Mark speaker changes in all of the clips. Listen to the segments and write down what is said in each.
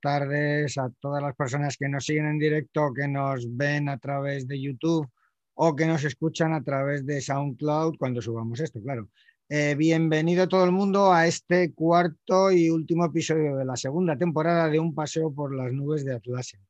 Speaker 1: tardes a todas las personas que nos siguen en directo, que nos ven a través de YouTube o que nos escuchan a través de SoundCloud cuando subamos esto, claro. Eh, bienvenido todo el mundo a este cuarto y último episodio de la segunda temporada de Un paseo por las nubes de Atlassian,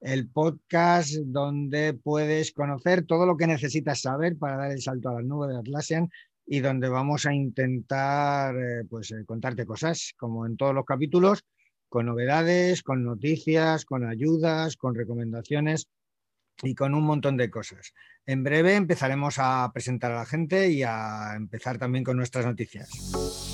Speaker 1: el podcast donde puedes conocer todo lo que necesitas saber para dar el salto a las nubes de Atlassian y donde vamos a intentar eh, pues, eh, contarte cosas, como en todos los capítulos, con novedades, con noticias, con ayudas, con recomendaciones y con un montón de cosas. En breve empezaremos a presentar a la gente y a empezar también con nuestras noticias.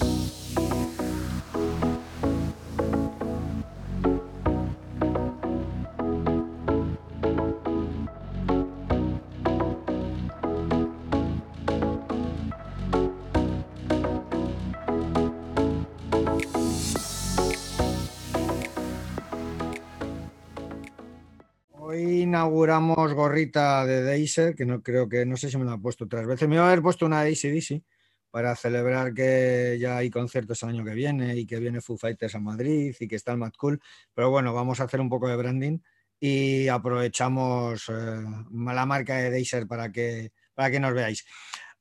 Speaker 1: Inauguramos gorrita de Daisy, que no creo que, no sé si me la ha puesto otras veces. Me iba a haber puesto una Daisy DC para celebrar que ya hay conciertos el año que viene y que viene Foo Fighters a Madrid y que está el Mad Cool. Pero bueno, vamos a hacer un poco de branding y aprovechamos eh, la marca de Daisy para que, para que nos veáis.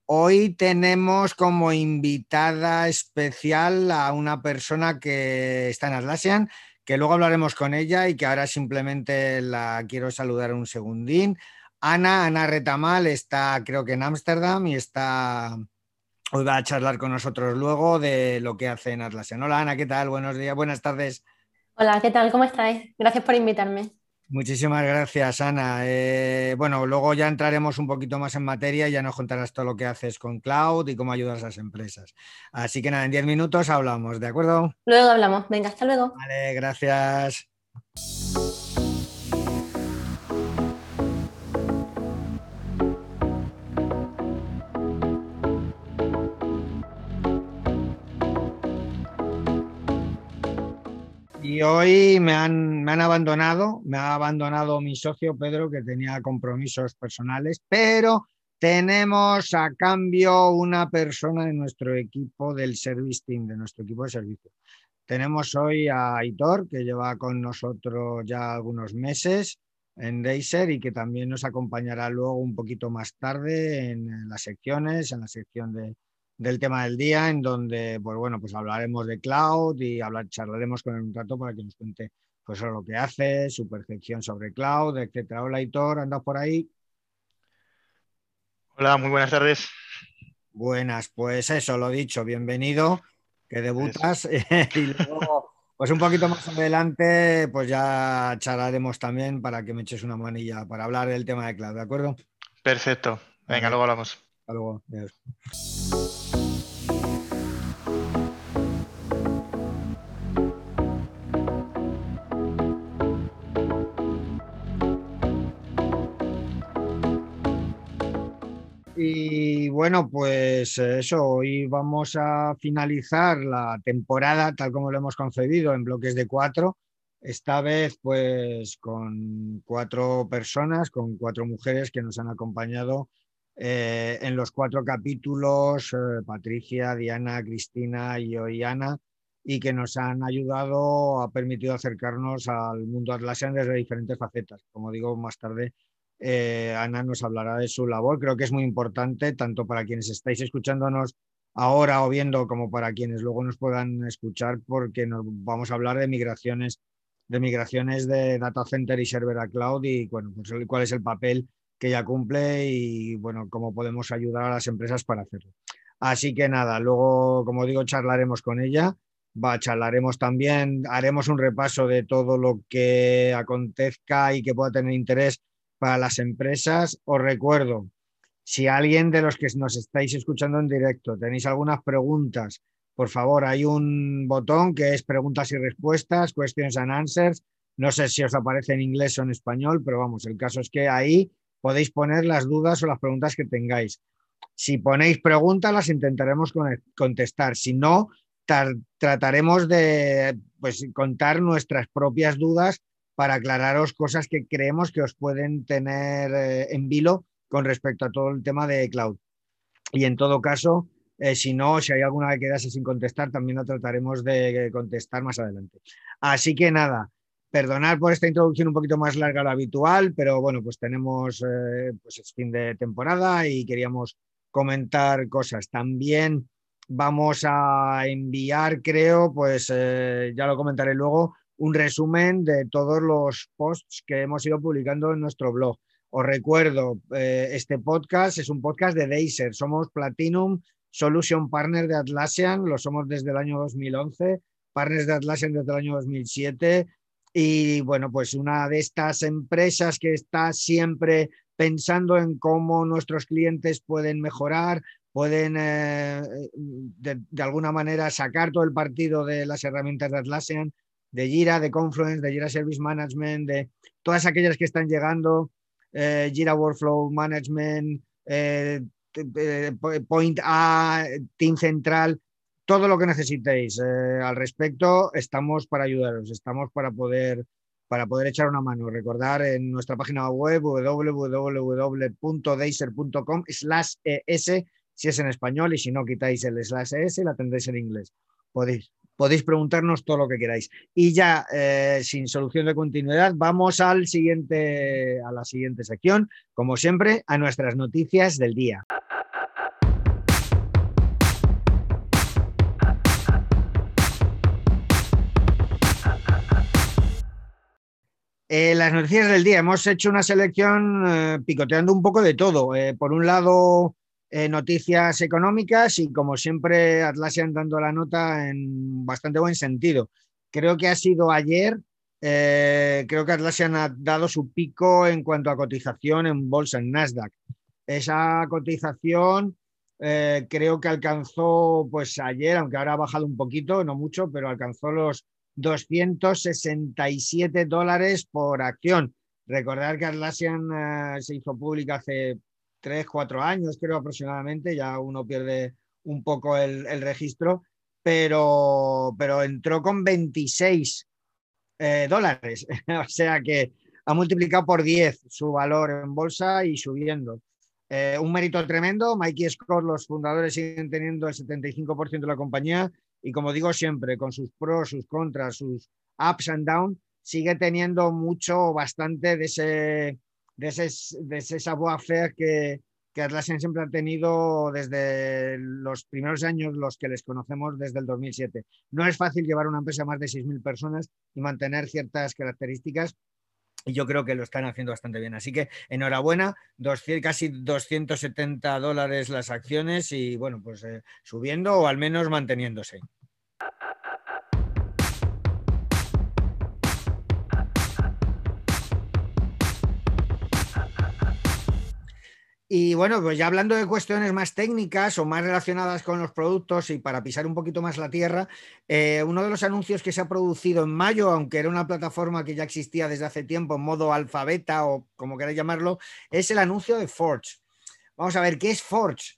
Speaker 1: Hoy tenemos como invitada especial a una persona que está en Atlassian, que luego hablaremos con ella y que ahora simplemente la quiero saludar un segundín. Ana, Ana Retamal está creo que en Ámsterdam y está hoy va a charlar con nosotros luego de lo que hace en Atlassian. Hola Ana, ¿qué tal? Buenos días, buenas tardes.
Speaker 2: Hola, ¿qué tal? ¿Cómo estáis? Gracias por invitarme.
Speaker 1: Muchísimas gracias, Ana. Eh, bueno, luego ya entraremos un poquito más en materia y ya nos contarás todo lo que haces con Cloud y cómo ayudas a las empresas. Así que nada, en 10 minutos hablamos, ¿de acuerdo?
Speaker 2: Luego hablamos. Venga, hasta luego.
Speaker 1: Vale, gracias. Y hoy me han, me han abandonado, me ha abandonado mi socio Pedro, que tenía compromisos personales, pero tenemos a cambio una persona de nuestro equipo del service team, de nuestro equipo de servicio. Tenemos hoy a Aitor, que lleva con nosotros ya algunos meses en Deiser y que también nos acompañará luego un poquito más tarde en las secciones, en la sección de, del tema del día, en donde, pues bueno, pues hablaremos de cloud y hablar, charlaremos con él un rato para que nos cuente pues lo que hace, su percepción sobre cloud, etcétera. Hola, Hitor, ¿andas por ahí?
Speaker 3: Hola, muy buenas tardes.
Speaker 1: Buenas, pues eso, lo dicho, bienvenido, que debutas y luego, pues un poquito más adelante, pues ya charlaremos también para que me eches una manilla para hablar del tema de cloud, ¿de acuerdo?
Speaker 3: Perfecto, venga, luego hablamos.
Speaker 1: Y bueno, pues eso, hoy vamos a finalizar la temporada tal como lo hemos concebido en bloques de cuatro. Esta vez pues con cuatro personas, con cuatro mujeres que nos han acompañado eh, en los cuatro capítulos, eh, Patricia, Diana, Cristina y hoy Ana, y que nos han ayudado, ha permitido acercarnos al mundo Atlassian desde diferentes facetas. Como digo, más tarde eh, Ana nos hablará de su labor. Creo que es muy importante, tanto para quienes estáis escuchándonos ahora o viendo, como para quienes luego nos puedan escuchar, porque nos vamos a hablar de migraciones, de migraciones de data center y server a cloud y bueno, pues cuál es el papel que ella cumple y bueno, cómo podemos ayudar a las empresas para hacerlo. Así que nada, luego, como digo, charlaremos con ella. Va, charlaremos también, haremos un repaso de todo lo que acontezca y que pueda tener interés para las empresas. Os recuerdo, si alguien de los que nos estáis escuchando en directo tenéis algunas preguntas, por favor, hay un botón que es preguntas y respuestas, questions and answers. No sé si os aparece en inglés o en español, pero vamos, el caso es que ahí podéis poner las dudas o las preguntas que tengáis. Si ponéis preguntas, las intentaremos contestar. Si no, trataremos de pues, contar nuestras propias dudas para aclararos cosas que creemos que os pueden tener eh, en vilo con respecto a todo el tema de cloud. Y en todo caso, Eh, si no, si hay alguna que quedase sin contestar, también la trataremos de contestar más adelante. Así que nada, perdonar por esta introducción un poquito más larga de lo habitual, pero bueno, pues tenemos eh, pues es fin de temporada y queríamos comentar cosas. También vamos a enviar, creo, pues eh, ya lo comentaré luego, un resumen de todos los posts que hemos ido publicando en nuestro blog. Os recuerdo, este podcast es un podcast de Deiser, somos Platinum Solution Partner de Atlassian, lo somos desde el año 2011, partners de Atlassian desde el año 2007 y bueno, pues una de estas empresas que está siempre pensando en cómo nuestros clientes pueden mejorar, pueden eh, de, alguna manera sacar todo el partido de las herramientas de Atlassian, de Jira, de Confluence, de Jira Service Management, de todas aquellas que están llegando, eh, Jira Workflow Management, eh, eh, Point A, Team Central, todo lo que necesitéis eh, al respecto, estamos para ayudaros, estamos para poder, para poder echar una mano. Recordar en nuestra página web www.deiser.com slash es si es en español y si no quitáis el slash es la tendréis en inglés. Podéis podéis preguntarnos todo lo que queráis. Y ya, eh, sin solución de continuidad, vamos al siguiente, a la siguiente sección, como siempre, a nuestras noticias del día. Eh, las noticias del día. Hemos hecho una selección eh, picoteando un poco de todo. por un lado, eh, noticias económicas y como siempre Atlassian dando la nota en bastante buen sentido. Creo que ha sido ayer, eh, creo que Atlassian ha dado su pico en cuanto a cotización en bolsa, en Nasdaq. Esa cotización eh, creo que alcanzó pues ayer, aunque ahora ha bajado un poquito, no mucho, pero alcanzó los 267 dólares por acción. Recordar que Atlassian se hizo pública hace tres, cuatro años, creo aproximadamente, ya uno pierde un poco el, registro, pero, pero entró con 26 eh, dólares, o sea que ha multiplicado por 10 su valor en bolsa y subiendo. Eh, un mérito tremendo, Mikey Scott, los fundadores siguen teniendo el 75% de la compañía y como digo siempre, con sus pros, sus contras, sus ups and downs, sigue teniendo mucho, bastante de ese de ese, de ese que, que Atlassian siempre ha tenido desde los primeros años, los que les conocemos desde el 2007. No es fácil llevar una empresa a más de 6.000 personas y mantener ciertas características. Y yo creo que lo están haciendo bastante bien. Así que enhorabuena, casi 270 dólares las acciones y bueno, pues eh, subiendo o al menos manteniéndose. Y bueno, pues ya hablando de cuestiones más técnicas o más relacionadas con los productos y para pisar un poquito más la tierra, eh, uno de los anuncios que se ha producido en mayo, aunque era una plataforma que ya existía desde hace tiempo en modo alfabeta o como queráis llamarlo, es el anuncio de Forge. Vamos a ver, ¿qué es Forge?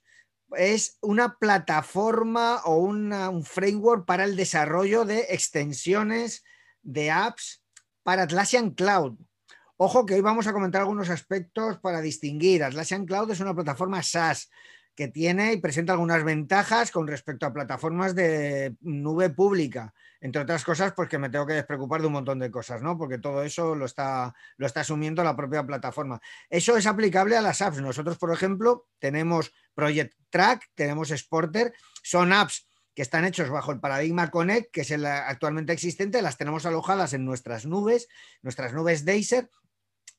Speaker 1: Es una plataforma o un framework para el desarrollo de extensiones de apps para Atlassian Cloud. Ojo que hoy vamos a comentar algunos aspectos para distinguir. Atlassian Cloud es una plataforma SaaS que tiene y presenta algunas ventajas con respecto a plataformas de nube pública. Entre otras cosas, pues que me tengo que despreocupar de un montón de cosas, ¿no? Porque todo eso lo está, lo está asumiendo la propia plataforma. Eso es aplicable a las apps. Nosotros, por ejemplo, tenemos Project Track, tenemos Sporter, son apps que están hechos bajo el paradigma Connect, que es el actualmente existente, las tenemos alojadas en nuestras nubes, nuestras nubes Deiser,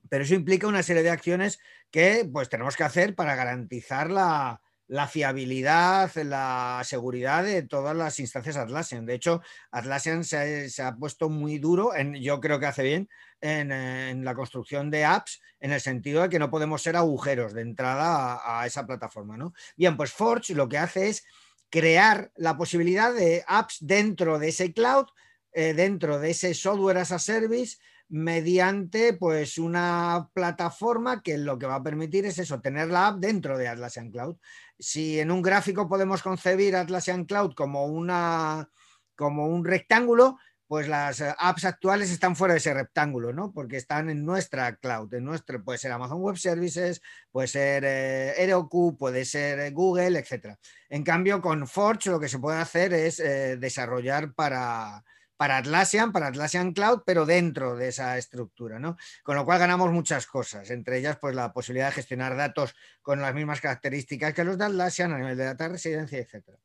Speaker 1: pero eso implica una serie de acciones que pues, tenemos que hacer para garantizar la, fiabilidad, la seguridad de todas las instancias Atlassian. De hecho, Atlassian se, ha puesto muy duro, en, yo creo que hace bien, en, la construcción de apps, en el sentido de que no podemos ser agujeros de entrada a, esa plataforma. ¿no? Bien, pues Forge lo que hace es crear la posibilidad de apps dentro de ese cloud, eh, dentro de ese software as a service, mediante pues una plataforma que lo que va a permitir es eso, tener la app dentro de Atlassian Cloud. Si en un gráfico podemos concebir Atlassian Cloud como, una, como un rectángulo, pues las eh, apps actuales están fuera de ese rectángulo, ¿no? Porque están en nuestra cloud, en nuestro, puede ser Amazon Web Services, puede ser eh, Heroku, puede ser eh, Google, etc. En cambio, con Forge lo que se puede hacer es desarrollar para, para Atlassian, para Atlassian Cloud, pero dentro de esa estructura, ¿no? Con lo cual ganamos muchas cosas, entre ellas pues la posibilidad de gestionar datos con las mismas características que los de Atlassian a nivel de data residencia, etcétera.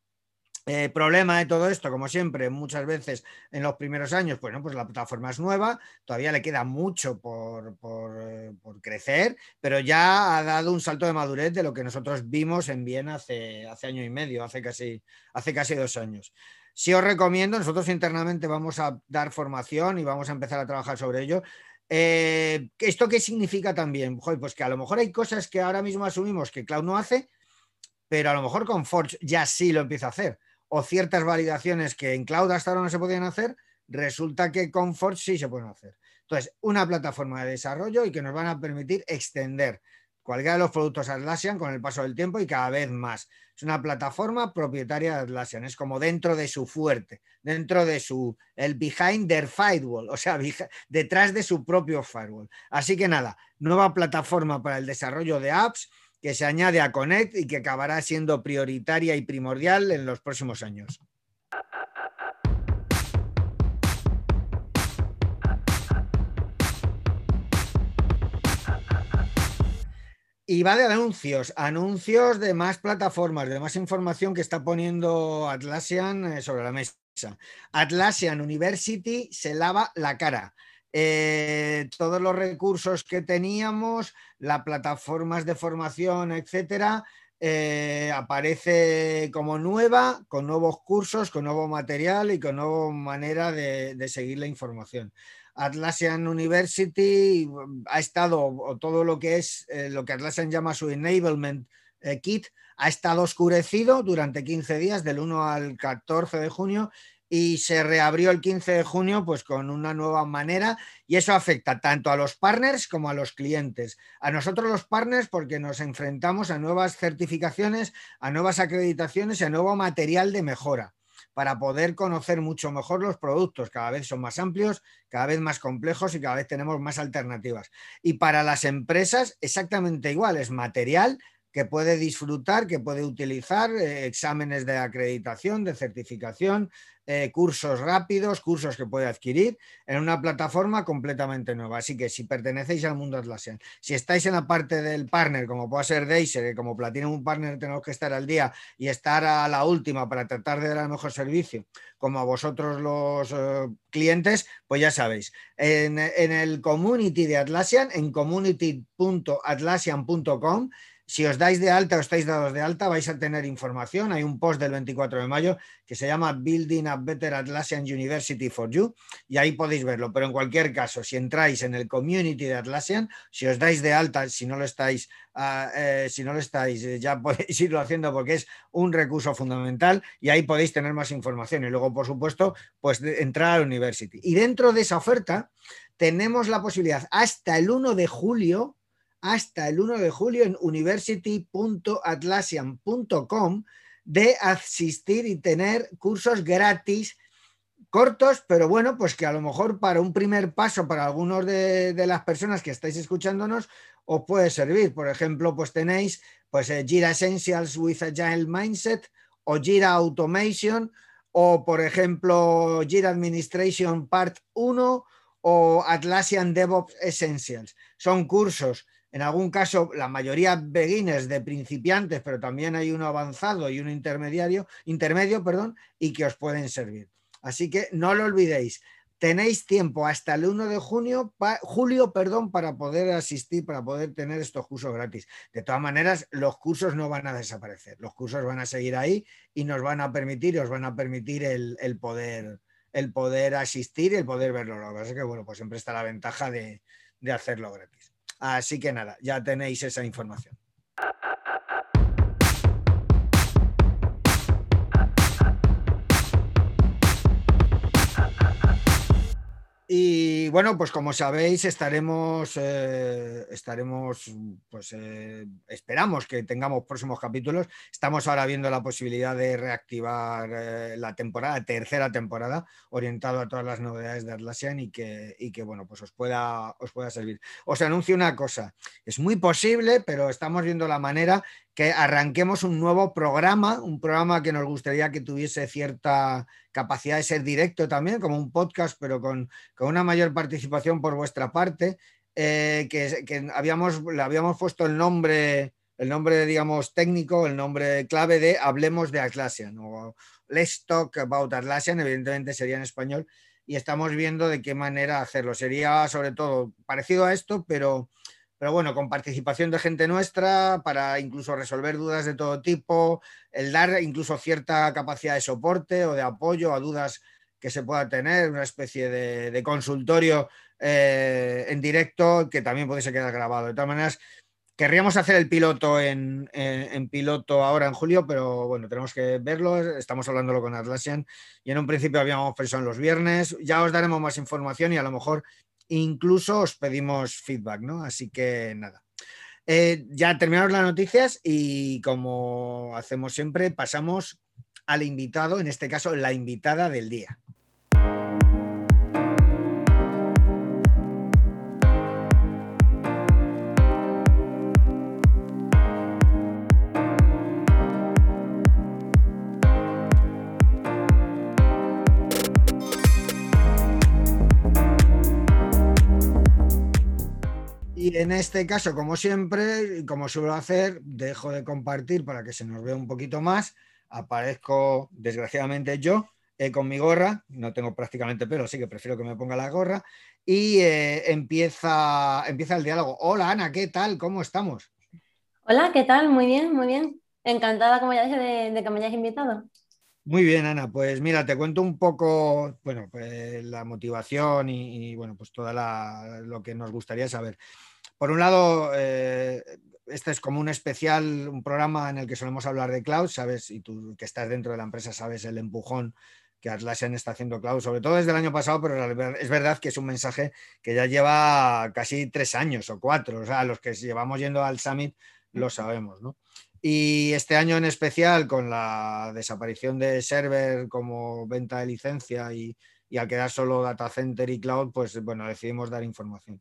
Speaker 1: Eh, problema de todo esto, como siempre, muchas veces en los primeros años, bueno, pues la plataforma es nueva, todavía le queda mucho por, eh, crecer, pero ya ha dado un salto de madurez de lo que nosotros vimos en Viena hace, hace año y medio, hace casi, hace casi dos años. Si os recomiendo, nosotros internamente vamos a dar formación y vamos a empezar a trabajar sobre ello. Eh, ¿Esto qué significa también? pues que a lo mejor hay cosas que ahora mismo asumimos que Cloud no hace, pero a lo mejor con Forge ya sí lo empieza a hacer o ciertas validaciones que en cloud hasta ahora no se podían hacer, resulta que con Forge sí se pueden hacer. Entonces, una plataforma de desarrollo y que nos van a permitir extender cualquiera de los productos Atlassian con el paso del tiempo y cada vez más. Es una plataforma propietaria de Atlassian, es como dentro de su fuerte, dentro de su, el behind their firewall, o sea, detrás de su propio firewall. Así que nada, nueva plataforma para el desarrollo de apps que se añade a Connect y que acabará siendo prioritaria y primordial en los próximos años. Y va de anuncios, anuncios de más plataformas, de más información que está poniendo Atlassian eh, sobre la mesa. Atlassian University se lava la cara. Eh, todos los recursos que teníamos, las plataformas de formación, etcétera, eh, aparece como nueva, con nuevos cursos, con nuevo material y con nueva manera de, seguir la información. Atlassian University ha estado, o todo lo que es eh, lo que Atlassian llama su enablement kit, ha estado oscurecido durante 15 días, del 1 al 14 de junio, y se reabrió el 15 de junio pues con una nueva manera y eso afecta tanto a los partners como a los clientes. A nosotros los partners porque nos enfrentamos a nuevas certificaciones, a nuevas acreditaciones y a nuevo material de mejora para poder conocer mucho mejor los productos. Cada vez son más amplios, cada vez más complejos y cada vez tenemos más alternativas. Y para las empresas exactamente igual, es material que puede disfrutar, que puede utilizar, eh, exámenes de acreditación, de certificación, eh, cursos rápidos, cursos que puede adquirir en una plataforma completamente nueva. Así que si pertenecéis al mundo Atlassian, si estáis en la parte del partner, como puede ser Deiser, que como Platinum Partner tenemos que estar al día y estar a la última para tratar de dar el mejor servicio, como a vosotros los eh, clientes, pues ya sabéis, en, en el community de Atlassian, en community.atlassian.com, si os dais de alta o estáis dados de alta, vais a tener información. Hay un post del 24 de mayo que se llama Building a Better Atlassian University for You y ahí podéis verlo. Pero en cualquier caso, si entráis en el community de Atlassian, si os dais de alta, si no lo estáis, ah, eh, si no lo estáis, eh, ya podéis irlo haciendo porque es un recurso fundamental y ahí podéis tener más información. Y luego, por supuesto, pues entrar a University. Y dentro de esa oferta tenemos la posibilidad hasta el 1 de julio hasta el 1 de julio en university.atlassian.com de asistir y tener cursos gratis cortos, pero bueno, pues que a lo mejor para un primer paso para algunos de, las personas que estáis escuchándonos os puede servir. Por ejemplo, pues tenéis pues eh, Jira Essentials with Agile Mindset o Jira Automation o por ejemplo Jira Administration Part 1 o Atlassian DevOps Essentials. Son cursos en algún caso, la mayoría beginners de principiantes, pero también hay uno avanzado y uno intermediario, intermedio, perdón, y que os pueden servir. Así que no lo olvidéis. Tenéis tiempo hasta el 1 de junio, julio perdón, para poder asistir, para poder tener estos cursos gratis. De todas maneras, los cursos no van a desaparecer. Los cursos van a seguir ahí y nos van a permitir, os van a permitir el, poder, el poder asistir y el poder verlo. Lo que pasa es que, bueno, pues siempre está la ventaja de hacerlo gratis. Así que nada, ya tenéis esa información. Y bueno, pues como sabéis, estaremos, eh, estaremos, pues eh, esperamos que tengamos próximos capítulos. Estamos ahora viendo la posibilidad de reactivar eh, la temporada, tercera temporada, orientado a todas las novedades de Atlassian y que, y que bueno, pues os pueda, os pueda servir. Os anuncio una cosa, es muy posible, pero estamos viendo la manera que arranquemos un nuevo programa, un programa que nos gustaría que tuviese cierta capacidad de ser directo también, como un podcast, pero con, una mayor participación por vuestra parte, eh, que, habíamos, le habíamos puesto el nombre, el nombre, digamos, técnico, el nombre clave de Hablemos de Atlassian, o Let's Talk About Atlassian, evidentemente sería en español, y estamos viendo de qué manera hacerlo. Sería sobre todo parecido a esto, pero pero bueno, con participación de gente nuestra para incluso resolver dudas de todo tipo, el dar incluso cierta capacidad de soporte o de apoyo a dudas que se pueda tener, una especie de, consultorio eh, en directo que también pudiese quedar grabado. De todas maneras, querríamos hacer el piloto en, piloto ahora en julio, pero bueno, tenemos que verlo. Estamos hablándolo con Atlassian y en un principio habíamos pensado en los viernes. Ya os daremos más información y a lo mejor incluso os pedimos feedback, ¿no? Así que nada. Eh, ya terminamos las noticias y como hacemos siempre, pasamos al invitado, en este caso la invitada del día. En este caso, como siempre, y como suelo hacer, dejo de compartir para que se nos vea un poquito más. Aparezco, desgraciadamente, yo eh, con mi gorra. No tengo prácticamente pelo, así que prefiero que me ponga la gorra. Y eh, empieza, empieza el diálogo. Hola, Ana, ¿qué tal? ¿Cómo estamos?
Speaker 2: Hola, ¿qué tal? Muy bien, muy bien. Encantada, como ya dije, de, que me hayas invitado.
Speaker 1: Muy bien, Ana. Pues mira, te cuento un poco, bueno, pues la motivación y, bueno, pues todo lo que nos gustaría saber. Por un lado, eh, este es como un especial, un programa en el que solemos hablar de cloud, sabes, y tú que estás dentro de la empresa sabes el empujón que Atlassian está haciendo cloud, sobre todo desde el año pasado, pero es verdad que es un mensaje que ya lleva casi tres años o cuatro, o sea, los que llevamos yendo al Summit lo sabemos, ¿no? Y este año en especial, con la desaparición de server como venta de licencia y, y al quedar solo data center y cloud, pues bueno, decidimos dar información.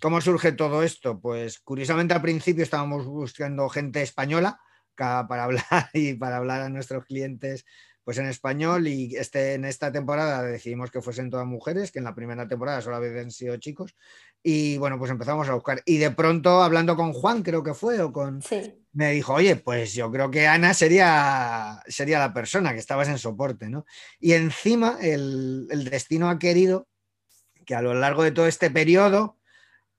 Speaker 1: ¿Cómo surge todo esto? Pues curiosamente al principio estábamos buscando gente española para hablar y para hablar a nuestros clientes pues en español y este, en esta temporada decidimos que fuesen todas mujeres, que en la primera temporada solo habían sido chicos y bueno, pues empezamos a buscar y de pronto hablando con Juan creo que fue o con... Me dijo, oye, pues yo creo que Ana sería, sería la persona que estabas en soporte, ¿no? Y encima el, el destino ha querido que a lo largo de todo este periodo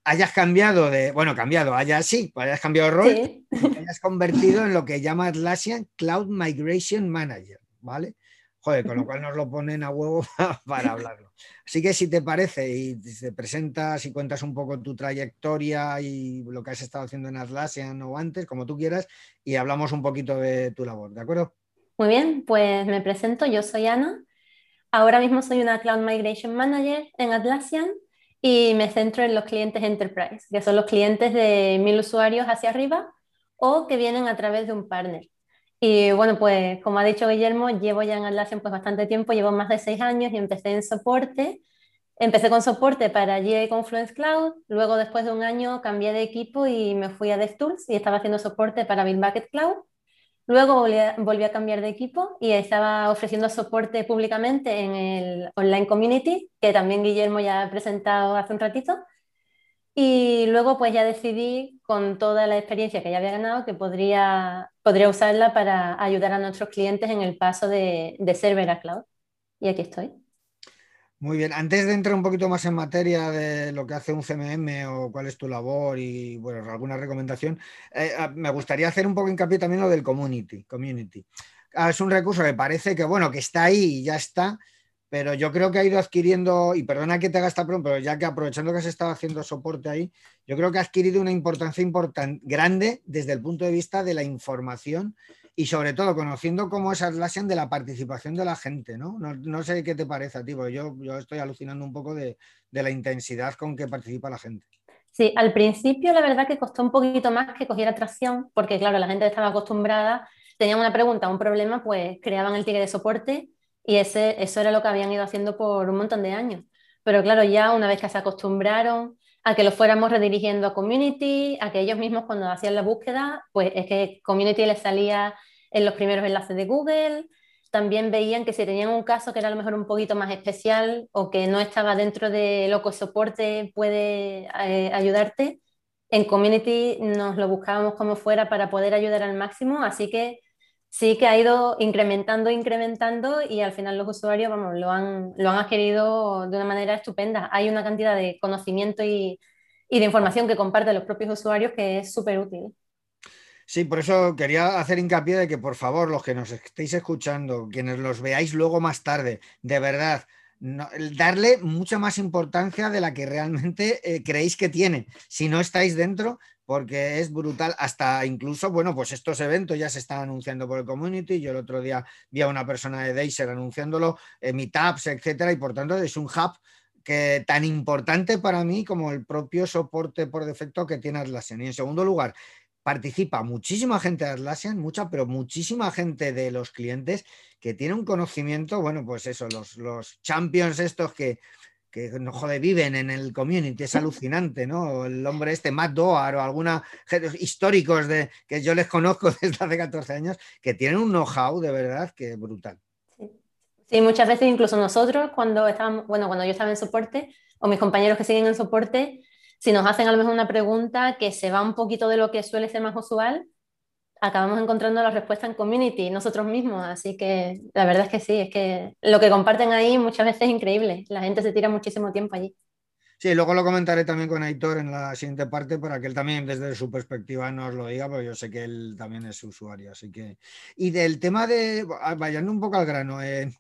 Speaker 1: hayas cambiado de, bueno, cambiado, hayas sí, hayas cambiado de rol, y hayas convertido en lo que llama Atlassian Cloud Migration Manager, ¿vale? Joder, con lo cual nos lo ponen a huevo para hablarlo. Así que si te parece y te presentas y cuentas un poco tu trayectoria y lo que has estado haciendo en Atlassian o antes, como tú quieras, y hablamos un poquito de tu labor, ¿de acuerdo?
Speaker 2: Muy bien, pues me presento, yo soy Ana. Ahora mismo soy una Cloud Migration Manager en Atlassian y me centro en los clientes enterprise, que son los clientes de mil usuarios hacia arriba o que vienen a través de un partner. Y bueno, pues como ha dicho Guillermo, llevo ya en Atlassian pues bastante tiempo, llevo más de seis años y empecé en soporte. Empecé con soporte para GA Confluence Cloud, luego después de un año cambié de equipo y me fui a DevTools y estaba haciendo soporte para Bitbucket Cloud. Luego volví a, cambiar de equipo y estaba ofreciendo soporte públicamente en el Online Community, que también Guillermo ya ha presentado hace un ratito. Y luego pues ya decidí, con toda la experiencia que ya había ganado, que podría, podría usarla para ayudar a nuestros clientes en el paso de, de server a cloud. Y aquí estoy.
Speaker 1: Muy bien, antes de entrar un poquito más en materia de lo que hace un CMM o cuál es tu labor y bueno, alguna recomendación, eh, ah, me gustaría hacer un poco hincapié también lo del community. community. Ah, es un recurso que parece que bueno, que está ahí y ya está, pero yo creo que ha ido adquiriendo, y perdona que te haga esta pregunta, pero ya que aprovechando que has estado haciendo soporte ahí, yo creo que ha adquirido una importancia importante, grande desde el punto de vista de la información y sobre todo conociendo cómo es Atlassian de la participación de la gente, ¿no? No, sé qué te parece a yo, yo estoy alucinando un poco de, de la intensidad con que participa la gente.
Speaker 2: Sí, al principio la verdad que costó un poquito más que cogiera tracción, porque claro, la gente estaba acostumbrada, tenían una pregunta, un problema, pues creaban el ticket de soporte y ese, eso era lo que habían ido haciendo por un montón de años. Pero claro, ya una vez que se acostumbraron a que lo fuéramos redirigiendo a community, a que ellos mismos cuando hacían la búsqueda, pues es que community les salía en los primeros enlaces de Google, también veían que si tenían un caso que era a lo mejor un poquito más especial o que no estaba dentro de lo que soporte puede eh, ayudarte, en community nos lo buscábamos como fuera para poder ayudar al máximo, así que sí que ha ido incrementando, incrementando y al final los usuarios, vamos, lo han, lo han adquirido de una manera estupenda. Hay una cantidad de conocimiento y, y de información que comparten los propios usuarios que es súper útil.
Speaker 1: Sí, por eso quería hacer hincapié de que, por favor, los que nos estéis escuchando, quienes los veáis luego más tarde, de verdad, darle mucha más importancia de la que realmente eh, creéis que tiene. Si no estáis dentro, porque es brutal, hasta incluso, bueno, pues estos eventos ya se están anunciando por el community. Yo el otro día vi a una persona de Deiser anunciándolo, eh, meetups, etcétera, y por tanto es un hub que tan importante para mí como el propio soporte por defecto que tiene Atlassian. Y en segundo lugar, participa muchísima gente de Atlassian, mucha, pero muchísima gente de los clientes que tiene un conocimiento, bueno, pues eso, los, los champions estos que, que no jode, viven en el community, es alucinante, ¿no? El hombre este, Matt Doar o alguna históricos de, que yo les conozco desde hace 14 años, que tienen un know-how de verdad que es brutal.
Speaker 2: Sí, muchas veces incluso nosotros cuando estábamos, bueno, cuando yo estaba en soporte, o mis compañeros que siguen en soporte, si nos hacen a lo mejor una pregunta que se va un poquito de lo que suele ser más usual, acabamos encontrando la respuesta en community, nosotros mismos. Así que la verdad es que sí, es que lo que comparten ahí muchas veces es increíble. La gente se tira muchísimo tiempo allí.
Speaker 1: Sí, luego lo comentaré también con Aitor en la siguiente parte para que él también desde su perspectiva nos lo diga, porque yo sé que él también es usuario. Así que. Y del tema de. Vayando un poco al grano, eh,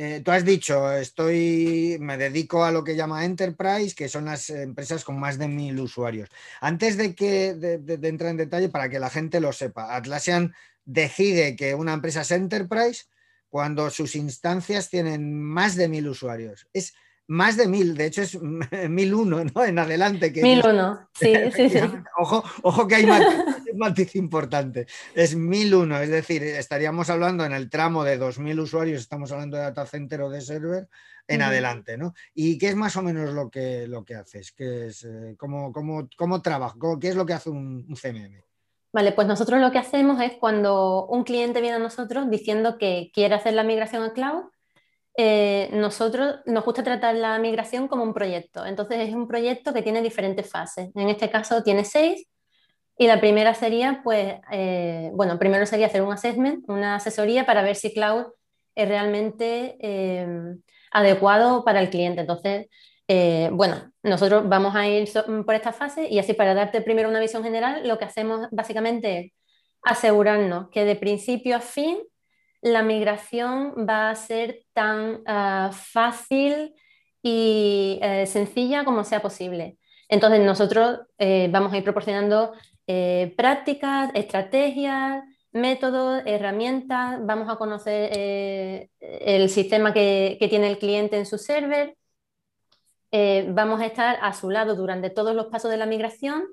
Speaker 1: eh, tú has dicho, estoy, me dedico a lo que llama Enterprise, que son las empresas con más de mil usuarios. Antes de que de, entrar en detalle, para que la gente lo sepa, Atlassian decide que una empresa es Enterprise cuando sus instancias tienen más de mil usuarios. Es más de mil, de hecho es mil uno, ¿no? En adelante.
Speaker 2: Que mil uno, sí, sí, sí.
Speaker 1: Ojo, ojo que hay matiz importante. Es mil uno, es decir, estaríamos hablando en el tramo de dos mil usuarios, estamos hablando de data center o de server, en adelante, ¿no? ¿Y qué es más o menos lo que, lo que haces? ¿Qué es, eh, cómo, cómo, cómo trabajo? ¿Qué es lo que hace un, un CMM?
Speaker 2: Vale, pues nosotros lo que hacemos es cuando un cliente viene a nosotros diciendo que quiere hacer la migración a cloud, eh, nosotros nos gusta tratar la migración como un proyecto. Entonces es un proyecto que tiene diferentes fases. En este caso tiene seis y la primera sería, pues, eh, bueno, primero sería hacer un assessment, una asesoría para ver si cloud es realmente eh, adecuado para el cliente. Entonces, bueno, nosotros vamos a ir por esta fase y así para darte primero una visión general, lo que hacemos básicamente es asegurarnos que de principio a fin la migración va a ser tan ah, fácil y eh, sencilla como sea posible. Entonces nosotros eh, vamos a ir proporcionando eh, prácticas, estrategias, métodos, herramientas, vamos a conocer el sistema que, que, tiene el cliente en su server, vamos a estar a su lado durante todos los pasos de la migración,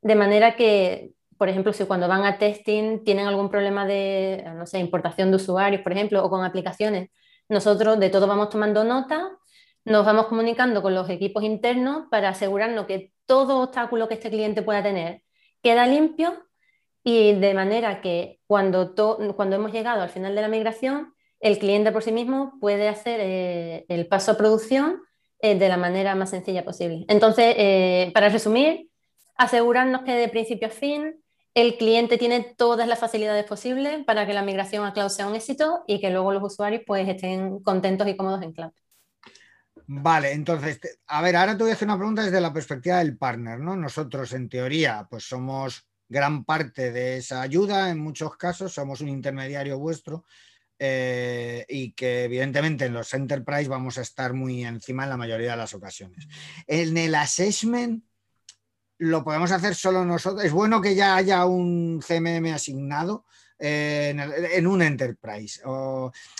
Speaker 2: de manera que por ejemplo, si cuando van a testing tienen algún problema de, no sé, importación de usuarios, por ejemplo, o con aplicaciones, nosotros de todo vamos tomando nota, nos vamos comunicando con los equipos internos para asegurarnos que todo obstáculo que este cliente pueda tener queda limpio y de manera que cuando, cuando hemos llegado al final de la migración, el cliente por sí mismo puede hacer eh, el paso a producción eh, de la manera más sencilla posible. Entonces, eh, para resumir, asegurarnos que de principio a fin el cliente tiene todas las facilidades posibles para que la migración a cloud sea un éxito y que luego los usuarios pues estén contentos y cómodos en cloud.
Speaker 1: Vale, entonces, a ver, ahora te voy a hacer una pregunta desde la perspectiva del partner, ¿no? Nosotros, en teoría, pues somos gran parte de esa ayuda, en muchos casos somos un intermediario vuestro eh, y que evidentemente en los enterprise vamos a estar muy encima en la mayoría de las ocasiones. En el assessment, lo podemos hacer solo nosotros. Es bueno que ya haya un CMM asignado eh, en, un enterprise?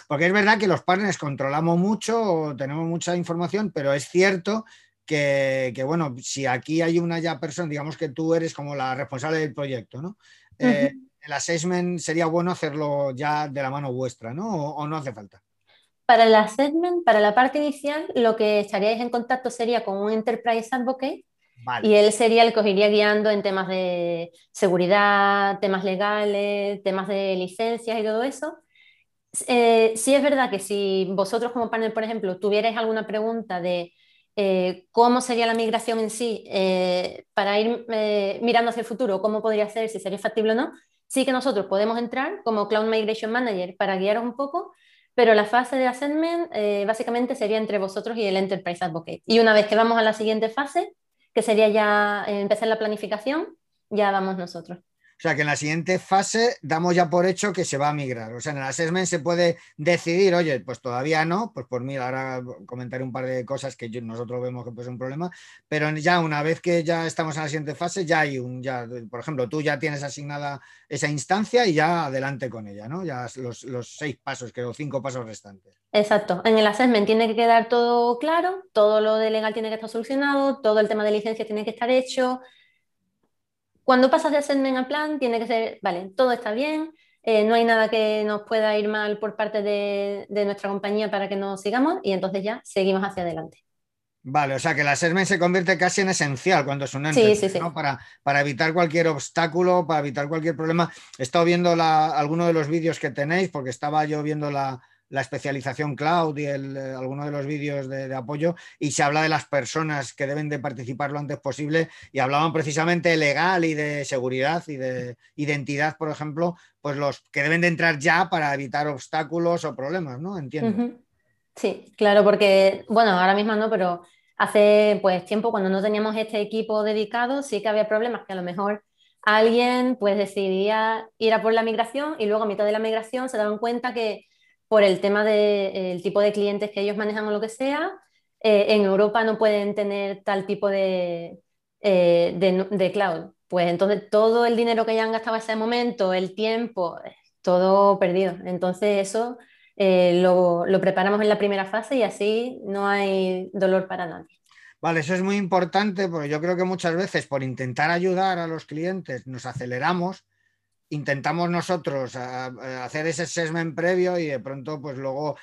Speaker 1: porque es verdad que los partners controlamos mucho, tenemos mucha información, pero es cierto que, bueno, si aquí hay una ya persona, digamos que tú eres como la responsable del proyecto, ¿no? Eh, el assessment sería bueno hacerlo ya de la mano vuestra, ¿no? o no hace falta?
Speaker 2: Para el assessment, para la parte inicial, lo que estaríais en contacto sería con un Enterprise Advocate y él sería el que os iría guiando en temas de seguridad, temas legales, temas de licencias y todo eso. Eh, sí es verdad que si vosotros como partner, por ejemplo, tuvierais alguna pregunta de eh, cómo sería la migración en sí, eh, para ir mirando hacia el futuro, cómo podría ser, si sería factible o no, sí que nosotros podemos entrar como Cloud Migration Manager para guiaros un poco pero la fase de assessment eh, básicamente sería entre vosotros y el Enterprise Advocate. Y una vez que vamos a la siguiente fase, que sería ya eh, empezar la planificación, ya vamos nosotros.
Speaker 1: O sea que en la siguiente fase damos ya por hecho que se va a migrar. O sea, en el assessment se puede decidir, oye, pues todavía no, pues por mí ahora comentaré un par de cosas que nosotros vemos que es un problema, pero ya una vez que ya estamos en la siguiente fase, ya hay un, ya, por ejemplo, tú ya tienes asignada esa instancia y ya adelante con ella, ¿no? Ya los, seis pasos, creo, cinco pasos restantes.
Speaker 2: Exacto. En el assessment tiene que quedar todo claro, todo lo de legal tiene que estar solucionado, todo el tema de licencia tiene que estar hecho, cuando pasas de assessment a plan, tiene que ser, vale, todo está bien, eh, no hay nada que nos pueda ir mal por parte de, nuestra compañía para que nos sigamos y entonces ya seguimos hacia adelante.
Speaker 1: Vale, o sea que el assessment se convierte casi en esencial cuando es un ente, para, para, evitar cualquier obstáculo, para evitar cualquier problema. He estado viendo algunos de los vídeos que tenéis, porque estaba yo viendo la, la especialización cloud y el, eh, algunos de los vídeos de, apoyo y se habla de las personas que deben de participar lo antes posible y hablaban precisamente legal y de seguridad y de identidad, por ejemplo, pues los que deben de entrar ya para evitar obstáculos o problemas, ¿no? Entiendo.
Speaker 2: Sí, claro, porque, bueno, ahora mismo no, pero hace pues tiempo cuando no teníamos este equipo dedicado sí que había problemas que a lo mejor alguien pues decidía ir a por la migración y luego a mitad de la migración se daban cuenta que por el tema del tipo de clientes que ellos manejan o lo que sea, eh, en Europa no pueden tener tal tipo de, eh, de, cloud. Pues entonces todo el dinero que ya han gastado en ese momento, el tiempo, todo perdido. Entonces eso eh, lo, lo, preparamos en la primera fase y así no hay dolor para nadie.
Speaker 1: Vale, eso es muy importante porque yo creo que muchas veces por intentar ayudar a los clientes nos aceleramos intentamos nosotros hacer ese assessment previo y de pronto, pues luego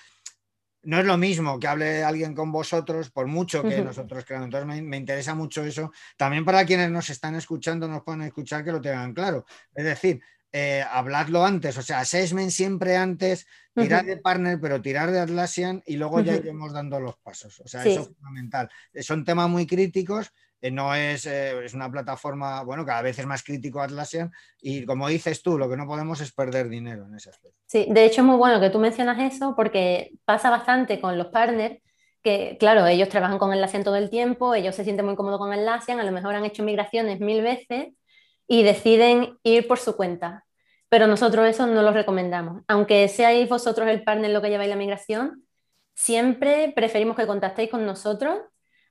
Speaker 1: no es lo mismo que hable alguien con vosotros, por mucho que nosotros creamos. Entonces me, interesa mucho eso. También para quienes nos están escuchando, nos pueden escuchar que lo tengan claro. Es decir, eh, habladlo antes, o sea, assessment siempre antes, tirar de partner, pero tirar de Atlassian y luego ya iremos dando los pasos. O sea, eso es fundamental. Son temas muy críticos no es, eh, es, una plataforma, bueno, cada vez es más crítico Atlassian y como dices tú, lo que no podemos es perder dinero en ese aspecto.
Speaker 2: Sí, de hecho es muy bueno que tú mencionas eso porque pasa bastante con los partners que, claro, ellos trabajan con Atlassian todo el tiempo, ellos se sienten muy cómodos con Atlassian, a lo mejor han hecho migraciones mil veces y deciden ir por su cuenta. Pero nosotros eso no lo recomendamos. Aunque seáis vosotros el partner lo que lleváis la migración, siempre preferimos que contactéis con nosotros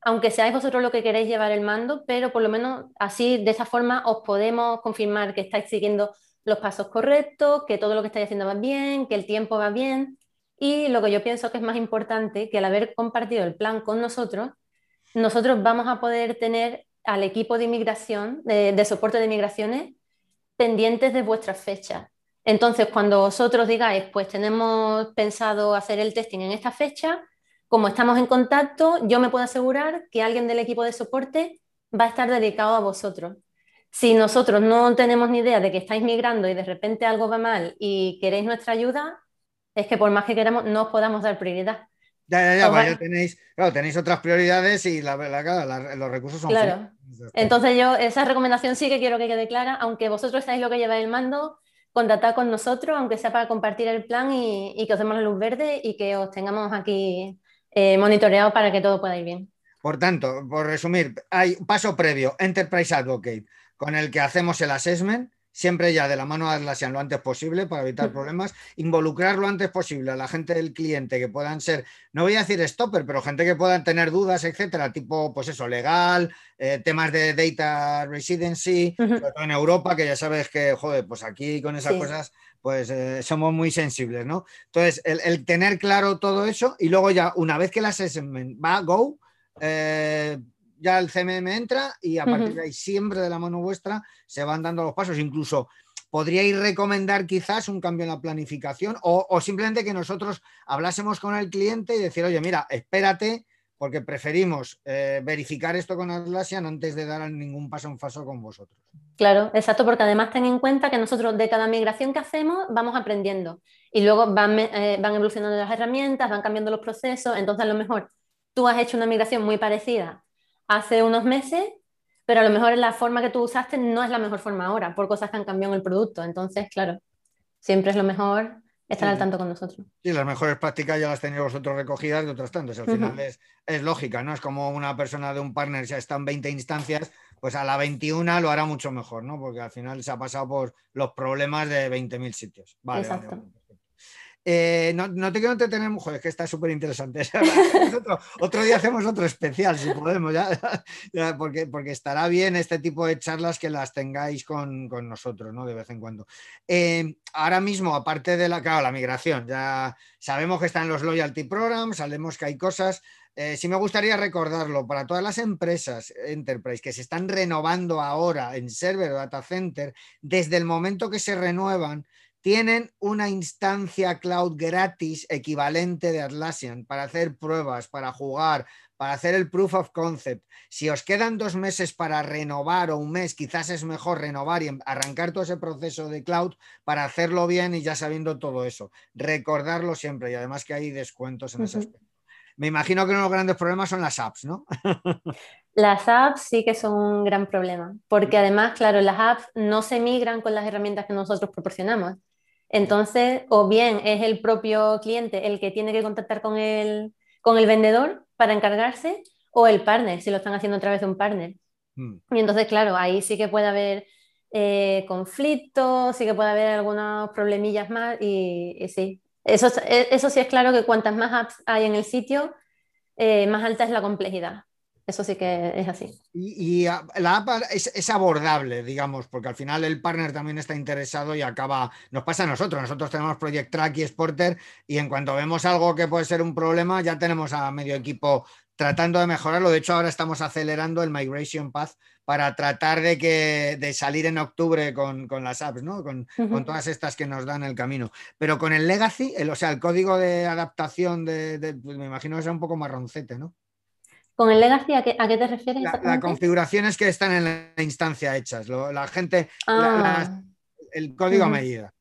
Speaker 2: aunque seáis vosotros lo que queréis llevar el mando, pero por lo menos así, de esa forma, os podemos confirmar que estáis siguiendo los pasos correctos, que todo lo que estáis haciendo va bien, que el tiempo va bien. Y lo que yo pienso que es más importante, que al haber compartido el plan con nosotros, nosotros vamos a poder tener al equipo de inmigración, de, soporte de migraciones, pendientes de vuestras fechas. Entonces, cuando vosotros digáis, pues tenemos pensado hacer el testing en esta fecha, como estamos en contacto, yo me puedo asegurar que alguien del equipo de soporte va a estar dedicado a vosotros. Si nosotros no tenemos ni idea de que estáis migrando y de repente algo va mal y queréis nuestra ayuda, es que por más que queramos no os podamos dar prioridad.
Speaker 1: Ya, ya, ya, pues ya tenéis, claro, tenéis otras prioridades y la, los recursos son
Speaker 2: Claro. Entonces yo esa recomendación sí que quiero que quede clara, aunque vosotros seáis lo que lleváis el mando, contactad con nosotros, aunque sea para compartir el plan y, y que os demos la luz verde y que os tengamos aquí eh, monitoreado para que todo pueda ir bien.
Speaker 1: Por tanto, por resumir, hay paso previo, Enterprise Advocate, con el que hacemos el assessment siempre ya de la mano de Atlassian lo antes posible para evitar problemas, involucrar lo antes posible a la gente del cliente que puedan ser, no voy a decir stopper, pero gente que puedan tener dudas, etcétera, tipo, pues eso, legal, eh, temas de data residency, sobre todo en Europa, que ya sabes que, joder, pues aquí con esas cosas, pues eh, somos muy sensibles, ¿no? Entonces, el, tener claro todo eso y luego ya, una vez que el assessment va, go, eh, ya el CMM entra y a partir de ahí siempre de la mano vuestra se van dando los pasos. Incluso podríais recomendar quizás un cambio en la planificación o, simplemente que nosotros hablásemos con el cliente y decir, oye, mira, espérate porque preferimos eh, verificar esto con Atlassian antes de dar ningún paso en paso con vosotros.
Speaker 2: Claro, exacto, porque además ten en cuenta que nosotros de cada migración que hacemos vamos aprendiendo y luego van, eh, van evolucionando las herramientas, van cambiando los procesos, entonces a lo mejor tú has hecho una migración muy parecida hace unos meses, pero a lo mejor la forma que tú usaste no es la mejor forma ahora, por cosas que han cambiado en el producto. Entonces, claro, siempre es lo mejor estar al tanto con nosotros.
Speaker 1: Sí, las mejores prácticas ya las tenéis vosotros recogidas de otras tantas. Al final es, es, lógica, ¿no? Es como una persona de un partner, ya están 20 instancias, pues a la 21 lo hará mucho mejor, ¿no? Porque al final se ha pasado por los problemas de 20.000 sitios. Vale, Exacto. Eh, no, te quiero entretener, mujer, es que está súper interesante. otro, día hacemos otro especial, si podemos, ya, porque, porque, estará bien este tipo de charlas que las tengáis con, nosotros, ¿no? De vez en cuando. Eh, ahora mismo, aparte de la, claro, la migración, ya sabemos que están los loyalty programs, sabemos que hay cosas. Eh, sí me gustaría recordarlo para todas las empresas enterprise que se están renovando ahora en server o data center, desde el momento que se renuevan, tienen una instancia cloud gratis equivalente de Atlassian para hacer pruebas, para jugar, para hacer el proof of concept. Si os quedan dos meses para renovar o un mes, quizás es mejor renovar y em, arrancar todo ese proceso de cloud para hacerlo bien y ya sabiendo todo eso. Recordarlo siempre y además que hay descuentos en ese aspecto. Me imagino que uno de los grandes problemas son las apps, ¿no?
Speaker 2: Las apps sí que son un gran problema, porque además, claro, las apps no se migran con las herramientas que nosotros proporcionamos. Entonces, o bien es el propio cliente el que tiene que contactar con el, con el vendedor para encargarse, o el partner, si lo están haciendo a través de un partner. Hmm. Y entonces, claro, ahí sí que puede haber eh, conflictos, sí que puede haber algunos problemillas más, y, sí, eso, eso sí es claro que cuantas más apps hay en el sitio, eh, más alta es la complejidad. Eso sí que es así.
Speaker 1: Y, la app es, abordable, digamos, porque al final el partner también está interesado y acaba, nos pasa a nosotros, nosotros tenemos Project Track y Sporter y en cuanto vemos algo que puede ser un problema, ya tenemos a medio equipo tratando de mejorarlo. De hecho, ahora estamos acelerando el Migration Path para tratar de, que, de salir en octubre con, las apps, ¿no? Con, todas estas que nos dan el camino. Pero con el Legacy, el, o sea, el código de adaptación de, pues me imagino que sea un poco marroncete, ¿no?
Speaker 2: ¿Con el legacy a qué, te refieres?
Speaker 1: Las configuraciones que están en la instancia hechas, la gente, ah. el código a medida.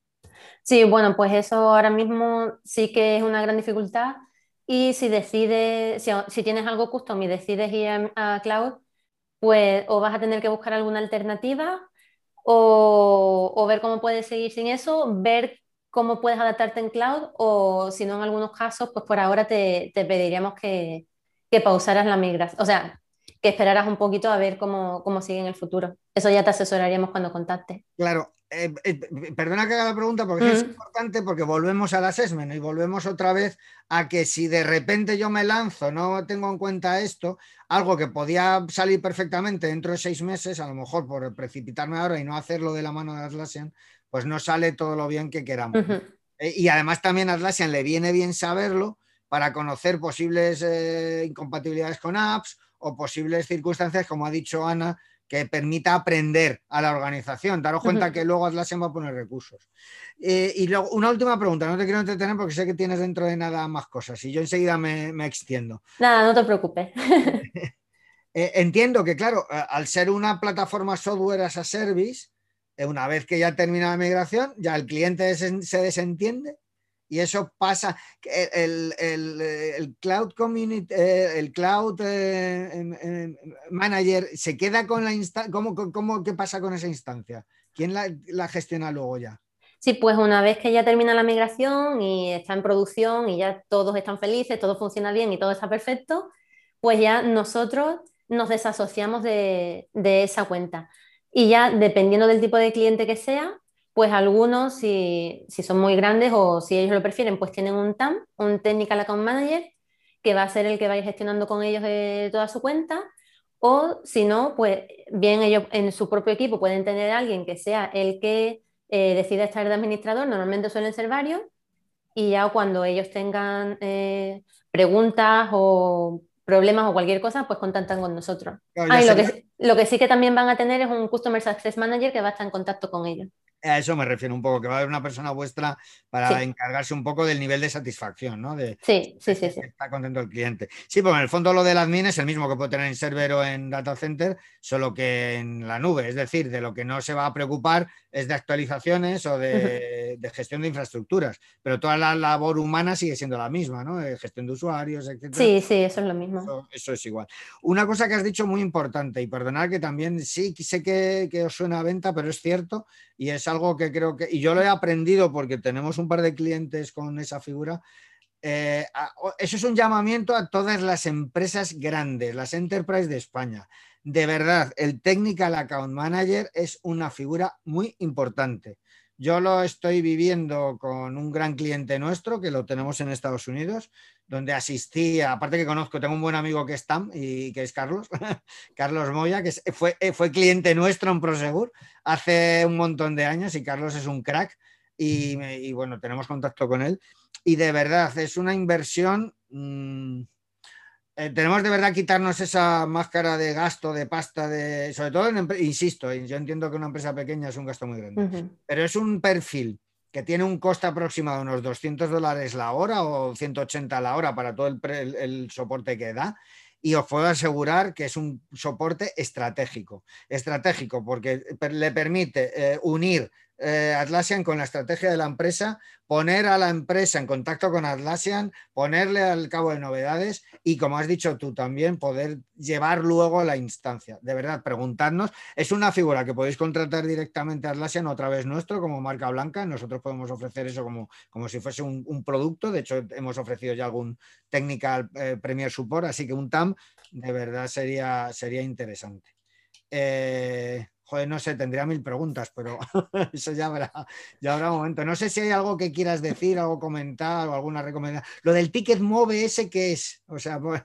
Speaker 2: Sí, bueno, pues eso ahora mismo sí que es una gran dificultad. Y si decides, si, tienes algo custom y decides ir a, cloud, pues o vas a tener que buscar alguna alternativa o, ver cómo puedes seguir sin eso, ver cómo puedes adaptarte en cloud o si no en algunos casos, pues por ahora te pediríamos que, que pausaras la migración, o sea, que esperaras un poquito a ver cómo, cómo sigue en el futuro. Eso ya te asesoraríamos cuando contacte.
Speaker 1: Claro, eh, eh, perdona que haga la pregunta porque es importante porque volvemos al assessment y volvemos otra vez a que si de repente yo me lanzo, no tengo en cuenta esto, algo que podía salir perfectamente dentro de seis meses, a lo mejor por precipitarme ahora y no hacerlo de la mano de Atlassian, pues no sale todo lo bien que queramos. Eh, y además también a Atlassian le viene bien saberlo para conocer posibles eh, incompatibilidades con apps o posibles circunstancias, como ha dicho Ana, que permita aprender a la organización. Daros cuenta que luego Atlassian va a poner recursos. Eh, y luego, una última pregunta, no te quiero entretener porque sé que tienes dentro de nada más cosas y yo enseguida me, extiendo.
Speaker 2: Nada, no te preocupes.
Speaker 1: Eh, entiendo que, claro, al ser una plataforma software as a service, una vez que ya termina la migración, ya el cliente se desentiende y eso pasa. El, el, Cloud Community, eh, el Cloud eh, Manager se queda con la instancia. ¿Cómo, qué pasa con esa instancia? ¿Quién la, gestiona luego ya?
Speaker 2: Sí, pues una vez que ya termina la migración y está en producción y ya todos están felices, todo funciona bien y todo está perfecto, pues ya nosotros nos desasociamos de, de esa cuenta. Y ya dependiendo del tipo de cliente que sea, pues algunos, si, si son muy grandes o si ellos lo prefieren, pues tienen un TAM, un Technical Account Manager, que va a ser el que va a ir gestionando con ellos de toda su cuenta. O si no, pues bien ellos en su propio equipo pueden tener a alguien que sea el que eh, decida estar de administrador, normalmente suelen ser varios, y ya cuando ellos tengan eh, preguntas o problemas o cualquier cosa, pues contactan con nosotros. ah, y lo, que, lo que sí que también van a tener es un Customer Success Manager que va a estar en contacto con ellos.
Speaker 1: A eso me refiero un poco, que va a haber una persona vuestra para encargarse un poco del nivel de satisfacción, ¿no? De,
Speaker 2: sí, sí, sí, sí.
Speaker 1: Está contento el cliente. Sí, pues en el fondo lo del admin es el mismo que puede tener en server o en data center, solo que en la nube. Es decir, de lo que no se va a preocupar es de actualizaciones o de, gestión de infraestructuras. Pero toda la labor humana sigue siendo la misma, ¿no? De gestión de usuarios, etc.
Speaker 2: Sí, sí, eso es lo mismo.
Speaker 1: Eso, es igual. Una cosa que has dicho muy importante, y perdonad que también sí sé que, que os suena a venta, pero es cierto, y es algo que creo que, y yo lo he aprendido porque tenemos un par de clientes con esa figura, eh, eso es un llamamiento a todas las empresas grandes, las enterprise de España. De verdad, el Technical Account Manager es una figura muy importante. Yo lo estoy viviendo con un gran cliente nuestro que lo tenemos en Estados Unidos, donde asistí, aparte que conozco, tengo un buen amigo que es Tam y que es Carlos, Carlos Moya, que fue, fue cliente nuestro en Prosegur hace un montón de años y Carlos es un crack y, bueno, tenemos contacto con él. Y de verdad, es una inversión... Mm, eh, tenemos de verdad quitarnos esa máscara de gasto, de pasta, de, sobre todo, insisto, yo entiendo que una empresa pequeña es un gasto muy grande, pero es un perfil que tiene un coste aproximado de unos 200 dólares la hora o 180 la hora para todo el, soporte que da. Y os puedo asegurar que es un soporte estratégico. Estratégico porque le permite eh, unir eh, Atlassian con la estrategia de la empresa, poner a la empresa en contacto con Atlassian, ponerle al cabo de novedades y, como has dicho tú también, poder llevar luego la instancia. De verdad, preguntarnos. Es una figura que podéis contratar directamente a Atlassian otra vez nuestro como marca blanca. Nosotros podemos ofrecer eso como, como si fuese un, producto. De hecho, hemos ofrecido ya algún Technical eh, Premier Support, así que un TAM de verdad sería, sería interesante. Eh, Joder, no sé, tendría mil preguntas, pero eso ya habrá, ya habrá momento. No sé si hay algo que quieras decir, algo comentar o alguna recomendación. Lo del ticket move ese qué es, o sea, pues,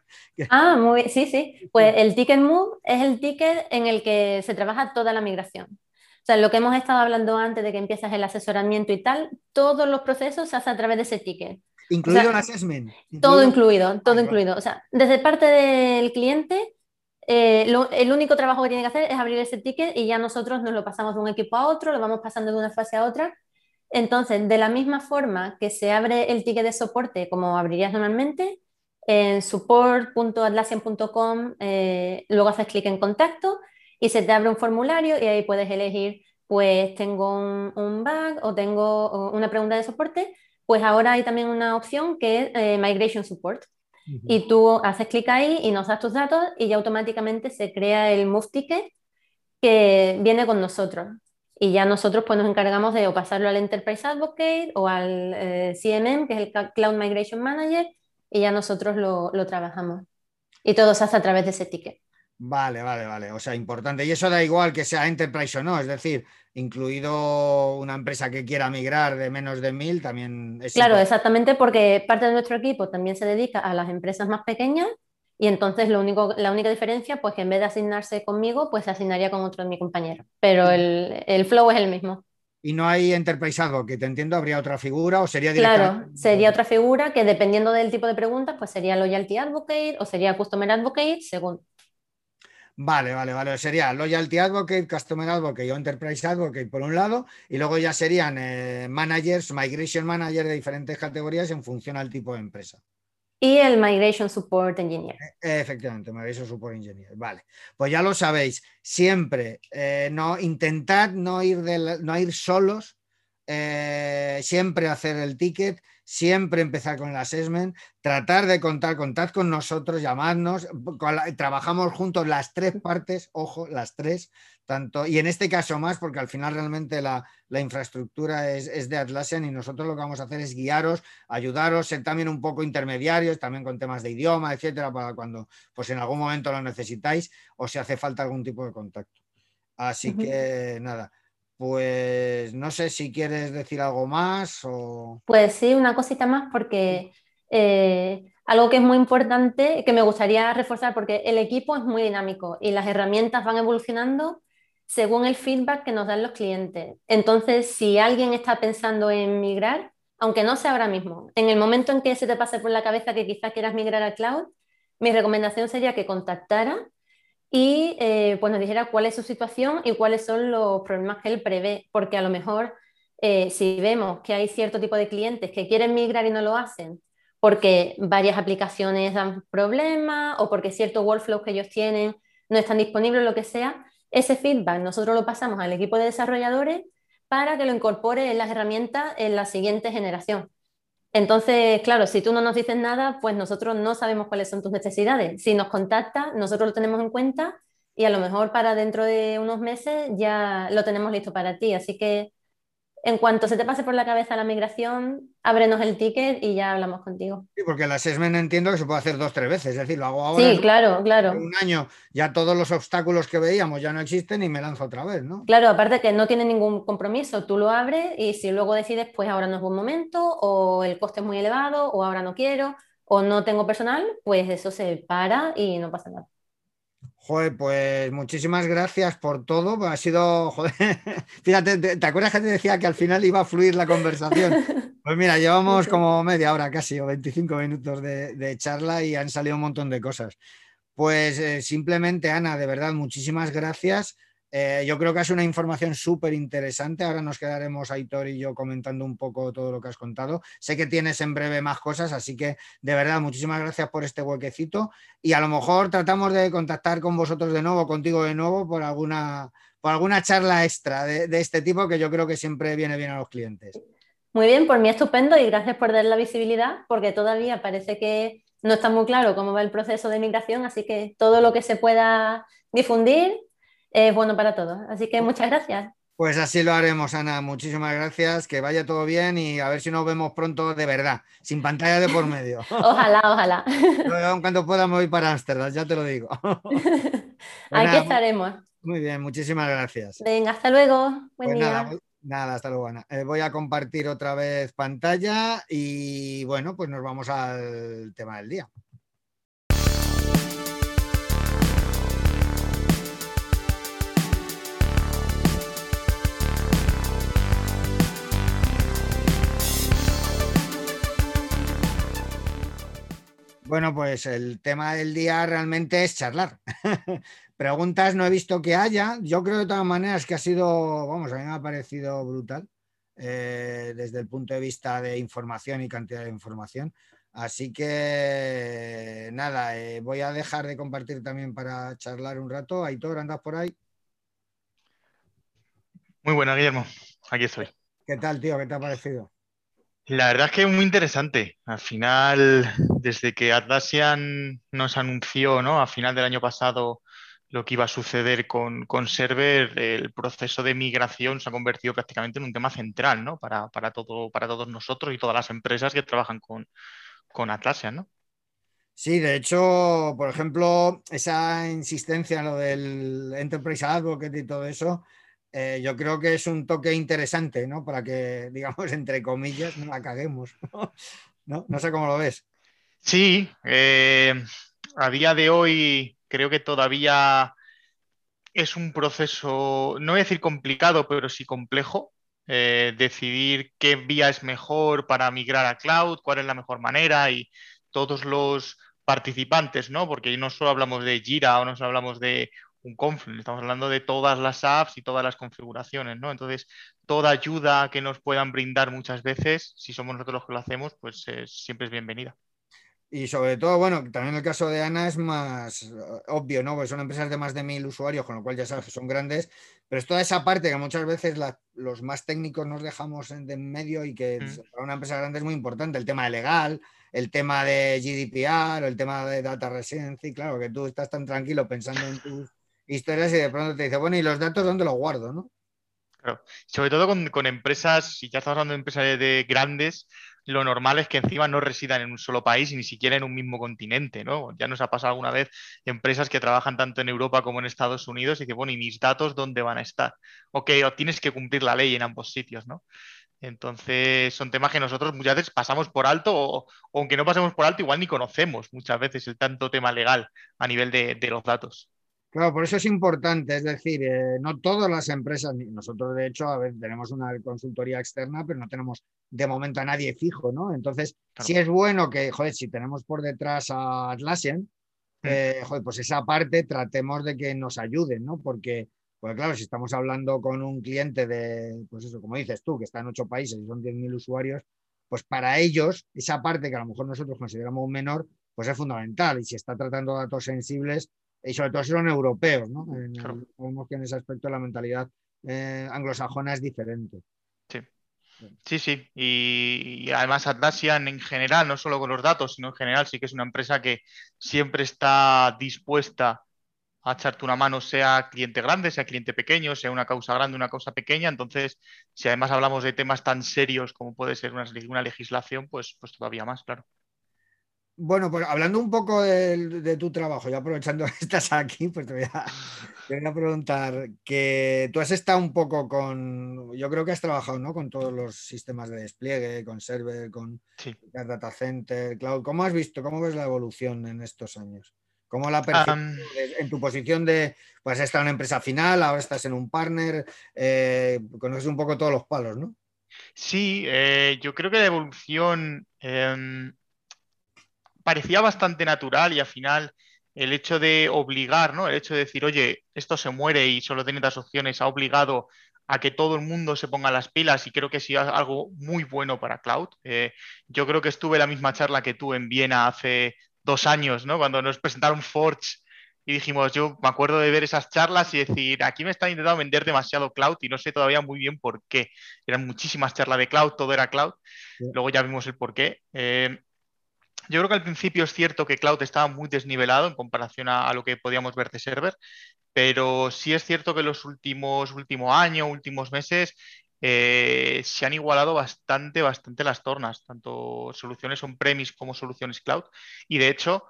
Speaker 2: Ah, muy sí, sí. Pues el ticket move es el ticket en el que se trabaja toda la migración. O sea, lo que hemos estado hablando antes de que empiezas el asesoramiento y tal, todos los procesos se hacen a través de ese ticket.
Speaker 1: Incluido el assessment.
Speaker 2: Todo incluido, todo incluido. O sea, desde parte del cliente eh, el único trabajo que tiene que hacer es abrir ese ticket y ya nosotros nos lo pasamos de un equipo a otro, lo vamos pasando de una fase a otra. Entonces, de la misma forma que se abre el ticket de soporte como abrirías normalmente, en support.atlassian.com, eh, luego haces clic en contacto y se te abre un formulario y ahí puedes elegir, pues tengo un, bug o tengo una pregunta de soporte, pues ahora hay también una opción que es eh, Migration Support. Y tú haces clic ahí y nos das tus datos y ya automáticamente se crea el Move Ticket que viene con nosotros. Y ya nosotros pues nos encargamos de o pasarlo al Enterprise Advocate o al eh, CMM, que es el Cloud Migration Manager, y ya nosotros lo, lo trabajamos. Y todo se hace a través de ese ticket.
Speaker 1: Vale, vale, vale. O sea, importante. Y eso da igual que sea Enterprise o no. Es decir, incluido una empresa que quiera migrar de menos de mil, también es.
Speaker 2: Claro, exactamente, porque parte de nuestro equipo también se dedica a las empresas más pequeñas. Y entonces lo único, la única diferencia, pues que en vez de asignarse conmigo, pues se asignaría con otro de mis compañeros. Pero el, el flow es el mismo.
Speaker 1: Y no hay Enterprise que te entiendo, habría otra figura o sería
Speaker 2: Claro, sería otra figura que dependiendo del tipo de preguntas, pues sería Loyalty Advocate o sería Customer Advocate, según.
Speaker 1: Vale, vale, vale. Sería Loyalty Advocate, Customer Advocate o Enterprise Advocate por un lado, y luego ya serían eh, managers, migration manager de diferentes categorías en función al tipo de empresa.
Speaker 2: Y el Migration Support Engineer.
Speaker 1: Eh, efectivamente, Migration Support Engineer. Vale, pues ya lo sabéis. Siempre eh, no intentad no ir, no ir solos, siempre hacer el ticket siempre empezar con el assessment, tratar de contar, contad con nosotros, llamadnos, trabajamos juntos las tres partes, ojo, las tres, tanto, y en este caso más, porque al final realmente la, infraestructura es, de Atlassian y nosotros lo que vamos a hacer es guiaros, ayudaros, ser también un poco intermediarios, también con temas de idioma, etcétera, para cuando pues en algún momento lo necesitáis o si hace falta algún tipo de contacto. Así que nada, pues no sé si quieres decir algo más o...
Speaker 2: Pues sí, una cosita más porque eh, algo que es muy importante, que me gustaría reforzar porque el equipo es muy dinámico y las herramientas van evolucionando según el feedback que nos dan los clientes. Entonces, si alguien está pensando en migrar, aunque no sea ahora mismo, en el momento en que se te pase por la cabeza que quizás quieras migrar al cloud, mi recomendación sería que contactara y eh, pues nos dijera cuál es su situación y cuáles son los problemas que él prevé, porque a lo mejor eh, si vemos que hay cierto tipo de clientes que quieren migrar y no lo hacen porque varias aplicaciones dan problemas o porque ciertos workflows que ellos tienen no están disponibles lo que sea, ese feedback nosotros lo pasamos al equipo de desarrolladores para que lo incorpore en las herramientas en la siguiente generación. Entonces, claro, si tú no nos dices nada, pues nosotros no sabemos cuáles son tus necesidades. Si nos contactas, nosotros lo tenemos en cuenta y a lo mejor para dentro de unos meses ya lo tenemos listo para ti. Así que en cuanto se te pase por la cabeza la migración, ábrenos el ticket y ya hablamos contigo.
Speaker 1: Sí, porque el assessment entiendo que se puede hacer dos, tres veces, es decir, lo hago ahora.
Speaker 2: Sí, claro, claro.
Speaker 1: un año ya todos los obstáculos que veíamos ya no existen y me lanzo otra vez, ¿no?
Speaker 2: Claro, aparte que no tiene ningún compromiso, tú lo abres y si luego decides, pues ahora no es buen momento, o el coste es muy elevado, o ahora no quiero, o no tengo personal, pues eso se para y no pasa nada.
Speaker 1: Joder, pues muchísimas gracias por todo. Ha sido, joder, fíjate, ¿te, acuerdas que te decía que al final iba a fluir la conversación? Pues mira, llevamos como media hora casi o 25 minutos de, charla y han salido un montón de cosas. Pues eh, simplemente, Ana, de verdad, muchísimas gracias. Eh, yo creo que es una información súper interesante. Ahora nos quedaremos Aitor y yo comentando un poco todo lo que has contado. Sé que tienes en breve más cosas, así que de verdad, muchísimas gracias por este huequecito. Y a lo mejor tratamos de contactar con vosotros de nuevo, contigo de nuevo, por alguna, por alguna charla extra de, de este tipo que yo creo que siempre viene bien a los clientes.
Speaker 2: Muy bien, por mí estupendo y gracias por dar la visibilidad, porque todavía parece que no está muy claro cómo va el proceso de migración, así que todo lo que se pueda difundir es bueno para todos. Así que muchas gracias.
Speaker 1: Pues así lo haremos, Ana. Muchísimas gracias. Que vaya todo bien y a ver si nos vemos pronto de verdad, sin pantalla de por medio.
Speaker 2: ojalá, ojalá.
Speaker 1: Cuando me voy para Ámsterdam, ya te lo digo.
Speaker 2: Aquí estaremos.
Speaker 1: Muy bien, muchísimas gracias.
Speaker 2: Venga, hasta luego. Buen
Speaker 1: pues
Speaker 2: día.
Speaker 1: Nada, hasta luego, Ana. Eh, voy a compartir otra vez pantalla y bueno, pues nos vamos al tema del día. Bueno, pues el tema del día realmente es charlar. Preguntas no he visto que haya. Yo creo de todas maneras que ha sido, vamos, a mí me ha parecido brutal eh, desde el punto de vista de información y cantidad de información. Así que nada, eh, voy a dejar de compartir también para charlar un rato. Aitor, ¿andas por ahí?
Speaker 3: Muy buena, Guillermo. Aquí estoy.
Speaker 1: ¿Qué tal, tío? ¿Qué te ha parecido?
Speaker 3: La verdad es que es muy interesante. Al final, desde que Atlassian nos anunció, ¿no? A final del año pasado lo que iba a suceder con, Server, el proceso de migración se ha convertido prácticamente en un tema central, ¿no? Para, todo, para todos nosotros y todas las empresas que trabajan con, con Atlassian, ¿no?
Speaker 1: Sí, de hecho, por ejemplo, esa insistencia en lo del Enterprise Advocate y todo eso, eh, yo creo que es un toque interesante, ¿no? Para que, digamos, entre comillas, no la caguemos. ¿No? No sé cómo lo ves.
Speaker 3: Sí, eh, a día de hoy creo que todavía es un proceso, no voy a decir complicado, pero sí complejo. Eh, decidir qué vía es mejor para migrar a cloud, cuál es la mejor manera y todos los participantes, ¿no? Porque no solo hablamos de Jira o no solo hablamos de un Confluence, estamos hablando de todas las apps y todas las configuraciones, ¿no? Entonces, toda ayuda que nos puedan brindar muchas veces, si somos nosotros los que lo hacemos, pues siempre es bienvenida.
Speaker 1: Y sobre todo, bueno, también el caso de Ana es más eh, obvio, ¿no? Porque son empresas de más de mil usuarios, con lo cual ya sabes que son grandes, pero es toda esa parte que muchas veces los más técnicos nos dejamos en, en medio y que mm. para una empresa grande es muy importante, el tema de legal, el tema de GDPR, el tema de data residency, claro, que tú estás tan tranquilo pensando en tus historias y de pronto te dice, bueno, ¿y los datos dónde los guardo? ¿no?
Speaker 3: Claro. Sobre todo con, empresas, si ya estamos hablando de empresas de, grandes, lo normal es que encima no residan en un solo país y ni siquiera en un mismo continente, ¿no? Ya nos ha pasado alguna vez empresas que trabajan tanto en Europa como en Estados Unidos y que, bueno, ¿y mis datos dónde van a estar? Ok, o tienes que cumplir la ley en ambos sitios, ¿no? Entonces, son temas que nosotros muchas veces pasamos por alto o, aunque no pasemos por alto, igual ni conocemos muchas veces el tanto tema legal a nivel de los datos.
Speaker 1: Claro, por eso es importante, es decir, eh, no todas las empresas, nosotros de hecho a ver, tenemos una consultoría externa, pero no tenemos de momento a nadie fijo, ¿no? Entonces, sí es bueno que, joder, si tenemos por detrás a Atlassian, eh, joder, pues esa parte tratemos de que nos ayuden, ¿no? Porque, pues claro, si estamos hablando con un cliente de, pues eso, como dices tú, que está en ocho países y son 10.000 usuarios, pues para ellos, esa parte que a lo mejor nosotros consideramos un menor, pues es fundamental. Y si está tratando datos sensibles, y sobre todo si son europeos, ¿no? Sabemos que en ese aspecto la mentalidad eh, anglosajona es diferente.
Speaker 3: Sí. Sí, sí. Y, además Atlassian en general, no solo con los datos, sino en general, sí que es una empresa que siempre está dispuesta a echarte una mano, sea cliente grande, sea cliente pequeño, sea una causa grande, una causa pequeña. Entonces, si además hablamos de temas tan serios como puede ser una, una legislación, pues, pues todavía más, claro.
Speaker 1: Bueno, pues hablando un poco de, tu trabajo, ya aprovechando que estás aquí, pues te voy, a, preguntar que tú has estado un poco con, yo creo que has trabajado ¿no? con todos los sistemas de despliegue, con server, con data center, cloud. ¿Cómo has visto, cómo ves la evolución en estos años? ¿Cómo la percibes en tu posición de, pues has estado en una empresa final, ahora estás en un partner, eh, conoces un poco todos los palos, ¿no?
Speaker 3: Sí, eh, yo creo que la evolución... Em, parecía bastante natural y al final el hecho de obligar, ¿no? El hecho de decir, oye, esto se muere y solo tiene otras opciones, ha obligado a que todo el mundo se ponga las pilas y creo que sí es algo muy bueno para cloud. Eh, yo creo que estuve en la misma charla que tú en Viena hace dos años, ¿no? Cuando nos presentaron Forge y dijimos, yo me acuerdo de ver esas charlas y decir, aquí me están intentando vender demasiado cloud y no sé todavía muy bien por qué. Eran muchísimas charlas de cloud, todo era cloud. Luego ya vimos el por qué. Eh, yo creo que al principio es cierto que cloud estaba muy desnivelado en comparación a, lo que podíamos ver de server, pero sí es cierto que los últimos último año, últimos meses, eh, se han igualado bastante, bastante las tornas, tanto soluciones on-premise como soluciones cloud. Y de hecho,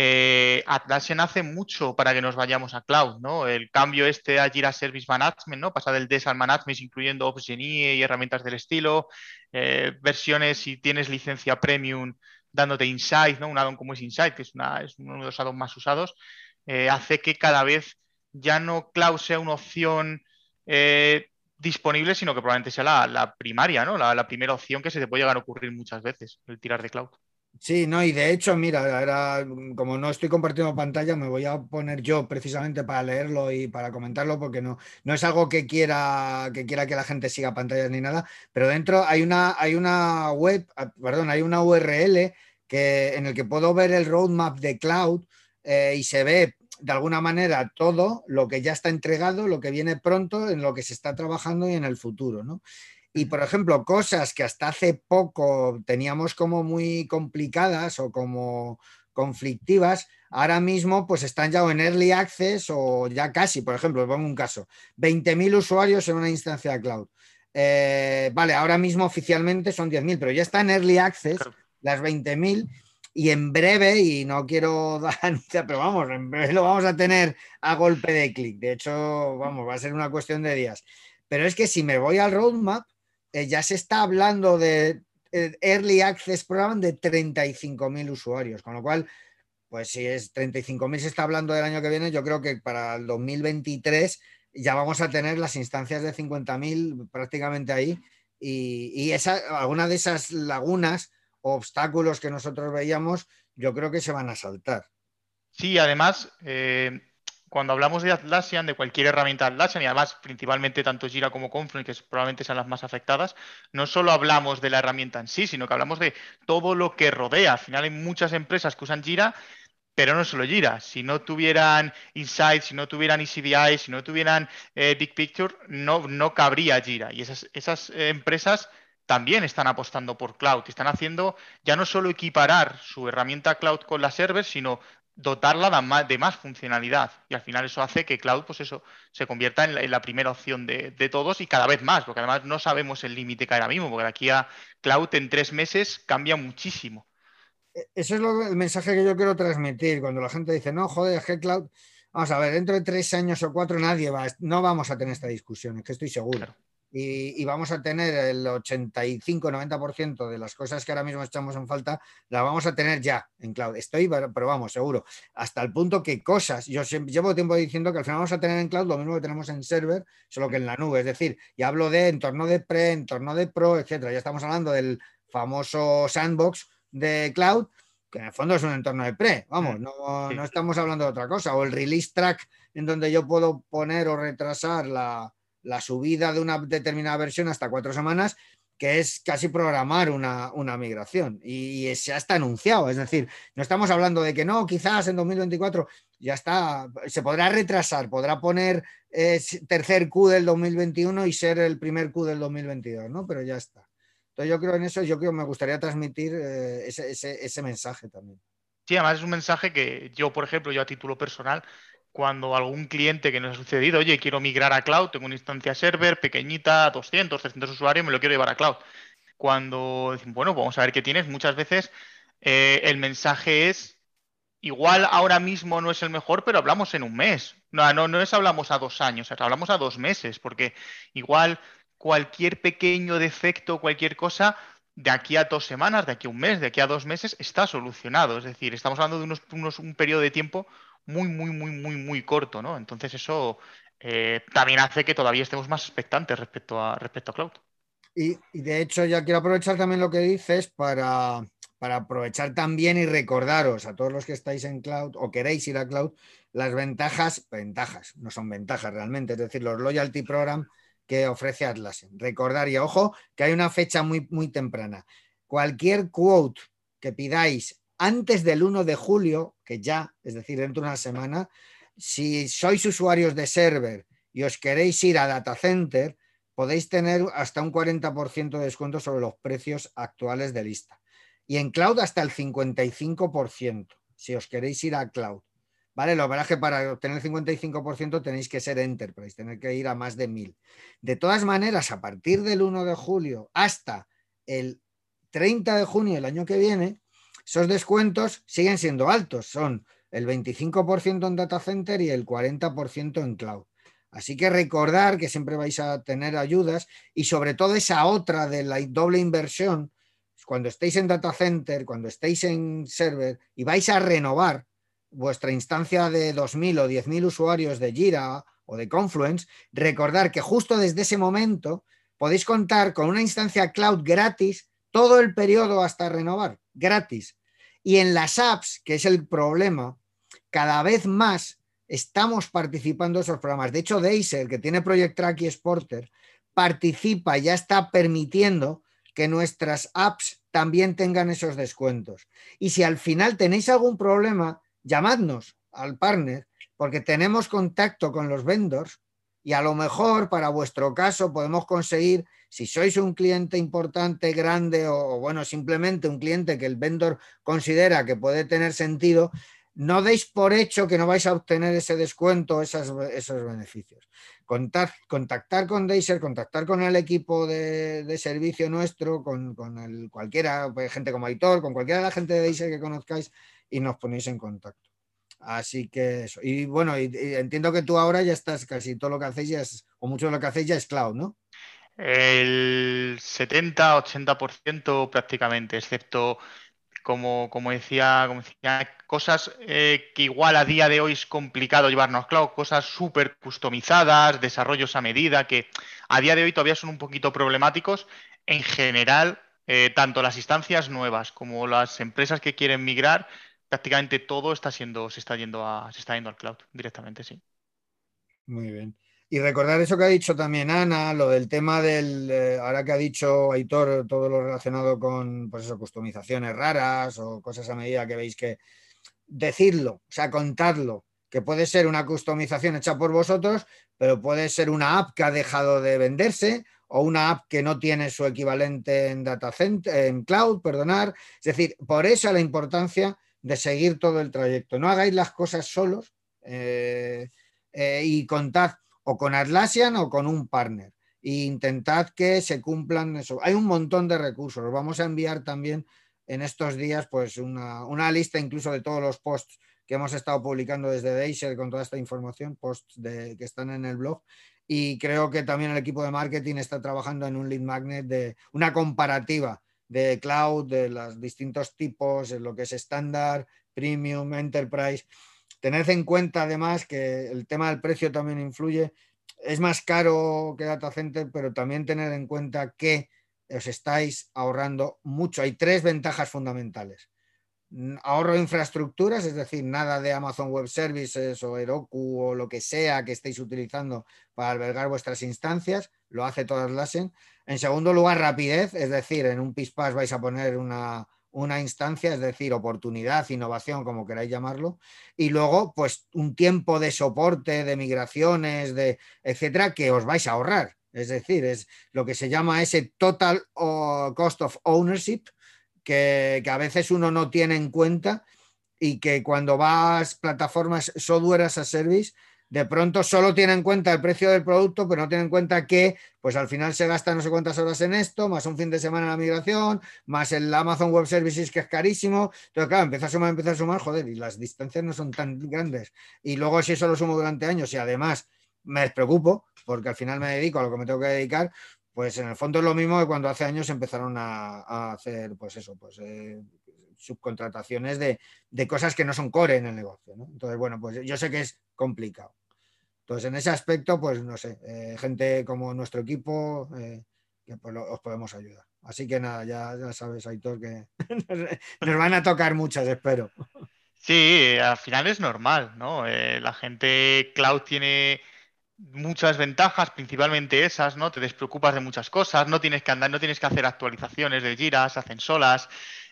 Speaker 3: eh, Atlassian hace mucho para que nos vayamos a cloud, ¿no? El cambio este a Jira Service Management, ¿no? Pasar del DES al Management, incluyendo OpenGenie y herramientas del estilo, eh, versiones, si tienes licencia premium, dándote Insight, ¿no? Un addon como es Insight, que es, una, es uno de los addons más usados, eh, hace que cada vez ya no cloud sea una opción eh, disponible, sino que probablemente sea la, primaria, ¿no? La, primera opción que se te puede llegar a ocurrir muchas veces, el tirar de cloud.
Speaker 1: Sí, no, y de hecho, mira, era, como no estoy compartiendo pantalla, me voy a poner yo precisamente para leerlo y para comentarlo, porque no, no es algo que quiera, que quiera que la gente siga pantallas ni nada, pero dentro hay una, hay una web, ah, perdón, hay una URL que, en el que puedo ver el roadmap de cloud eh, y se ve de alguna manera todo lo que ya está entregado, lo que viene pronto, en lo que se está trabajando y en el futuro, ¿no? Y, por ejemplo, cosas que hasta hace poco teníamos como muy complicadas o como conflictivas, ahora mismo pues están ya en early access o ya casi, por ejemplo, pongo un caso, 20.000 usuarios en una instancia cloud. Eh, vale, ahora mismo oficialmente son 10.000, pero ya está en early access las 20.000 y en breve, y no quiero dar, pero vamos, en breve lo vamos a tener a golpe de clic. De hecho, vamos, va a ser una cuestión de días. Pero es que si me voy al roadmap, eh, ya se está hablando de eh, Early Access Program de 35.000 usuarios, con lo cual, pues si es 35.000 se está hablando del año que viene, yo creo que para el 2023 ya vamos a tener las instancias de 50.000 prácticamente ahí y, esa, alguna de esas lagunas obstáculos que nosotros veíamos, yo creo que se van a saltar.
Speaker 3: Sí, además, eh, cuando hablamos de Atlassian, de cualquier herramienta Atlassian, y además principalmente tanto Jira como Confluence, que probablemente sean las más afectadas, no solo hablamos de la herramienta en sí, sino que hablamos de todo lo que rodea. Al final hay muchas empresas que usan Jira, pero no solo Jira. Si no tuvieran Insight, si no tuvieran ECDI, si no tuvieran eh, Big Picture, no, no cabría Jira. Y esas, esas eh, empresas también están apostando por cloud están haciendo ya no solo equiparar su herramienta cloud con la server, sino dotarla de más, funcionalidad. Y al final eso hace que cloud, pues eso, se convierta en la, primera opción de, todos y cada vez más, porque además no sabemos el límite que hay ahora mismo, porque de aquí a cloud en tres meses cambia muchísimo.
Speaker 1: E, eso es el mensaje que yo quiero transmitir. Cuando la gente dice, no, joder, es que cloud. Vamos a ver, dentro de tres años o cuatro nadie va, no vamos a tener esta discusión, es que estoy seguro y, vamos a tener el 85-90% de las cosas que ahora mismo echamos en falta, las vamos a tener ya en cloud. Estoy, pero vamos, seguro. Hasta el punto que cosas, yo llevo tiempo diciendo que al final vamos a tener en cloud lo mismo que tenemos en server, solo que en la nube. Es decir, ya hablo de entorno de pre, entorno de pro, etcétera. Ya estamos hablando del famoso sandbox de cloud, que en el fondo es un entorno de pre, vamos, no, no estamos hablando de otra cosa. O el release track, en donde yo puedo poner o retrasar la la subida de una determinada versión hasta cuatro semanas, que es casi programar una, migración. Y, ha está anunciado, es decir, no estamos hablando de que no, quizás en 2024 ya está, se podrá retrasar, podrá poner eh, tercer Q del 2021 y ser el primer Q del 2022, ¿no? Pero ya está. Entonces yo creo en eso, yo creo me gustaría transmitir eh, ese, ese mensaje también.
Speaker 3: Sí, además es un mensaje que yo, por ejemplo, yo a título personal, cuando algún cliente que nos ha sucedido, oye, quiero migrar a cloud, tengo una instancia server pequeñita, 200, 300 usuarios, me lo quiero llevar a cloud. Cuando dicen, bueno, vamos a ver qué tienes, muchas veces eh, el mensaje es, igual ahora mismo no es el mejor, pero hablamos en un mes. No, no, no es hablamos a dos años, hablamos a dos meses, porque igual cualquier pequeño defecto, cualquier cosa, de aquí a dos semanas, de aquí a un mes, de aquí a dos meses, está solucionado. Es decir, estamos hablando de unos, unos, un periodo de tiempo muy, muy, muy, muy, muy corto, ¿no? Entonces eso eh, también hace que todavía estemos más expectantes respecto a, respecto a cloud.
Speaker 1: Y, de hecho ya quiero aprovechar también lo que dices para, para aprovechar también y recordaros a todos los que estáis en cloud o queréis ir a cloud las ventajas, ventajas, no son ventajas realmente, es decir, los loyalty program que ofrece Atlassian. Recordar y ojo que hay una fecha muy, muy temprana. Cualquier quote que pidáis antes del 1 de julio, que ya, es decir, dentro de una semana, si sois usuarios de server y os queréis ir a data center, podéis tener hasta un 40% de descuento sobre los precios actuales de lista. Y en cloud hasta el 55%, si os queréis ir a cloud. ¿Vale? Lo verdad es que para obtener el 55% tenéis que ser enterprise, tener que ir a más de 1000. De todas maneras, a partir del 1 de julio hasta el 30 de junio del año que viene, esos descuentos siguen siendo altos, son el 25% en data center y el 40% en cloud. Así que recordar que siempre vais a tener ayudas y sobre todo esa otra de la doble inversión, cuando estéis en data center, cuando estéis en server y vais a renovar vuestra instancia de 2.000 o 10.000 usuarios de Jira o de Confluence, recordar que justo desde ese momento podéis contar con una instancia cloud gratis todo el periodo hasta renovar, gratis. Y en las apps, que es el problema, cada vez más estamos participando en esos programas. De hecho, Deiser, que tiene Project Track y Sporter, participa, ya está permitiendo que nuestras apps también tengan esos descuentos. Y si al final tenéis algún problema, llamadnos al partner, porque tenemos contacto con los vendors y a lo mejor para vuestro caso podemos conseguir si sois un cliente importante, grande o, bueno, simplemente un cliente que el vendor considera que puede tener sentido, no deis por hecho que no vais a obtener ese descuento, esos beneficios. contactar con Deiser, contactar con el equipo de, servicio nuestro, con, cualquiera, pues, gente como Aitor, con cualquiera de la gente de Deiser que conozcáis y nos ponéis en contacto. Así que eso. Y bueno, entiendo que tú ahora ya estás casi todo lo que hacéis ya es, o mucho de lo que hacéis ya es cloud, ¿no?
Speaker 3: El 70-80% prácticamente, excepto, como, como, decía, como decía, cosas eh, que igual a día de hoy es complicado llevarnos cloud, cosas súper customizadas, desarrollos a medida, que a día de hoy todavía son un poquito problemáticos. En general, eh, tanto las instancias nuevas como las empresas que quieren migrar, prácticamente todo está siendo, se está yendo a, se está yendo al cloud directamente, sí.
Speaker 1: Muy bien. Y recordar eso que ha dicho también Ana, lo del tema del, eh, ahora que ha dicho Aitor, todo lo relacionado con pues eso, customizaciones raras o cosas a medida que veis que decirlo, o sea, contarlo, que puede ser una customización hecha por vosotros, pero puede ser una app que ha dejado de venderse o una app que no tiene su equivalente en data center, en cloud, perdonar. Es decir, por eso la importancia de seguir todo el trayecto. No hagáis las cosas solos eh, eh, y contad o con Atlassian o con un partner. E intentad que se cumplan eso. Hay un montón de recursos. Os vamos a enviar también en estos días pues una, lista incluso de todos los posts que hemos estado publicando desde Deisher con toda esta información, posts que están en el blog. Y creo que también el equipo de marketing está trabajando en un lead magnet de una comparativa de cloud, de los distintos tipos, lo que es estándar, premium, enterprise. Tened en cuenta además que el tema del precio también influye. Es más caro que Data Center, pero también tener en cuenta que os estáis ahorrando mucho. Hay tres ventajas fundamentales. Ahorro de infraestructuras, es decir, nada de Amazon Web Services o Heroku o lo que sea que estéis utilizando para albergar vuestras instancias, lo hace todas las En segundo lugar, rapidez, es decir, en un PISPAS vais a poner una, una instancia, es decir, oportunidad, innovación, como queráis llamarlo, y luego, pues, un tiempo de soporte, de migraciones, de etcétera, que os vais a ahorrar. Es decir, es lo que se llama ese total cost of ownership, que, a veces uno no tiene en cuenta y que cuando vas plataformas software as a service, de pronto solo tiene en cuenta el precio del producto, pero no tiene en cuenta que pues al final se gasta no sé cuántas horas en esto, más un fin de semana en la migración, más el Amazon Web Services que es carísimo. Entonces, claro, empieza a sumar, empieza a sumar, joder, y las distancias no son tan grandes. Y luego si eso lo sumo durante años y además me despreocupo, porque al final me dedico a lo que me tengo que dedicar, pues en el fondo es lo mismo que cuando hace años empezaron a, hacer, pues eso, pues eh, subcontrataciones de, cosas que no son core en el negocio. Entonces, bueno, pues yo sé que es complicado. Entonces, en ese aspecto, pues no sé, eh, gente como nuestro equipo, eh, que pues, os podemos ayudar. Así que nada, ya, ya sabes, Aitor, que nos van a tocar muchas, espero.
Speaker 3: Sí, al final es normal, ¿no? Eh, la gente cloud tiene muchas ventajas, principalmente esas, ¿no? Te despreocupas de muchas cosas, no tienes que andar, no tienes que hacer actualizaciones de giras, hacen solas,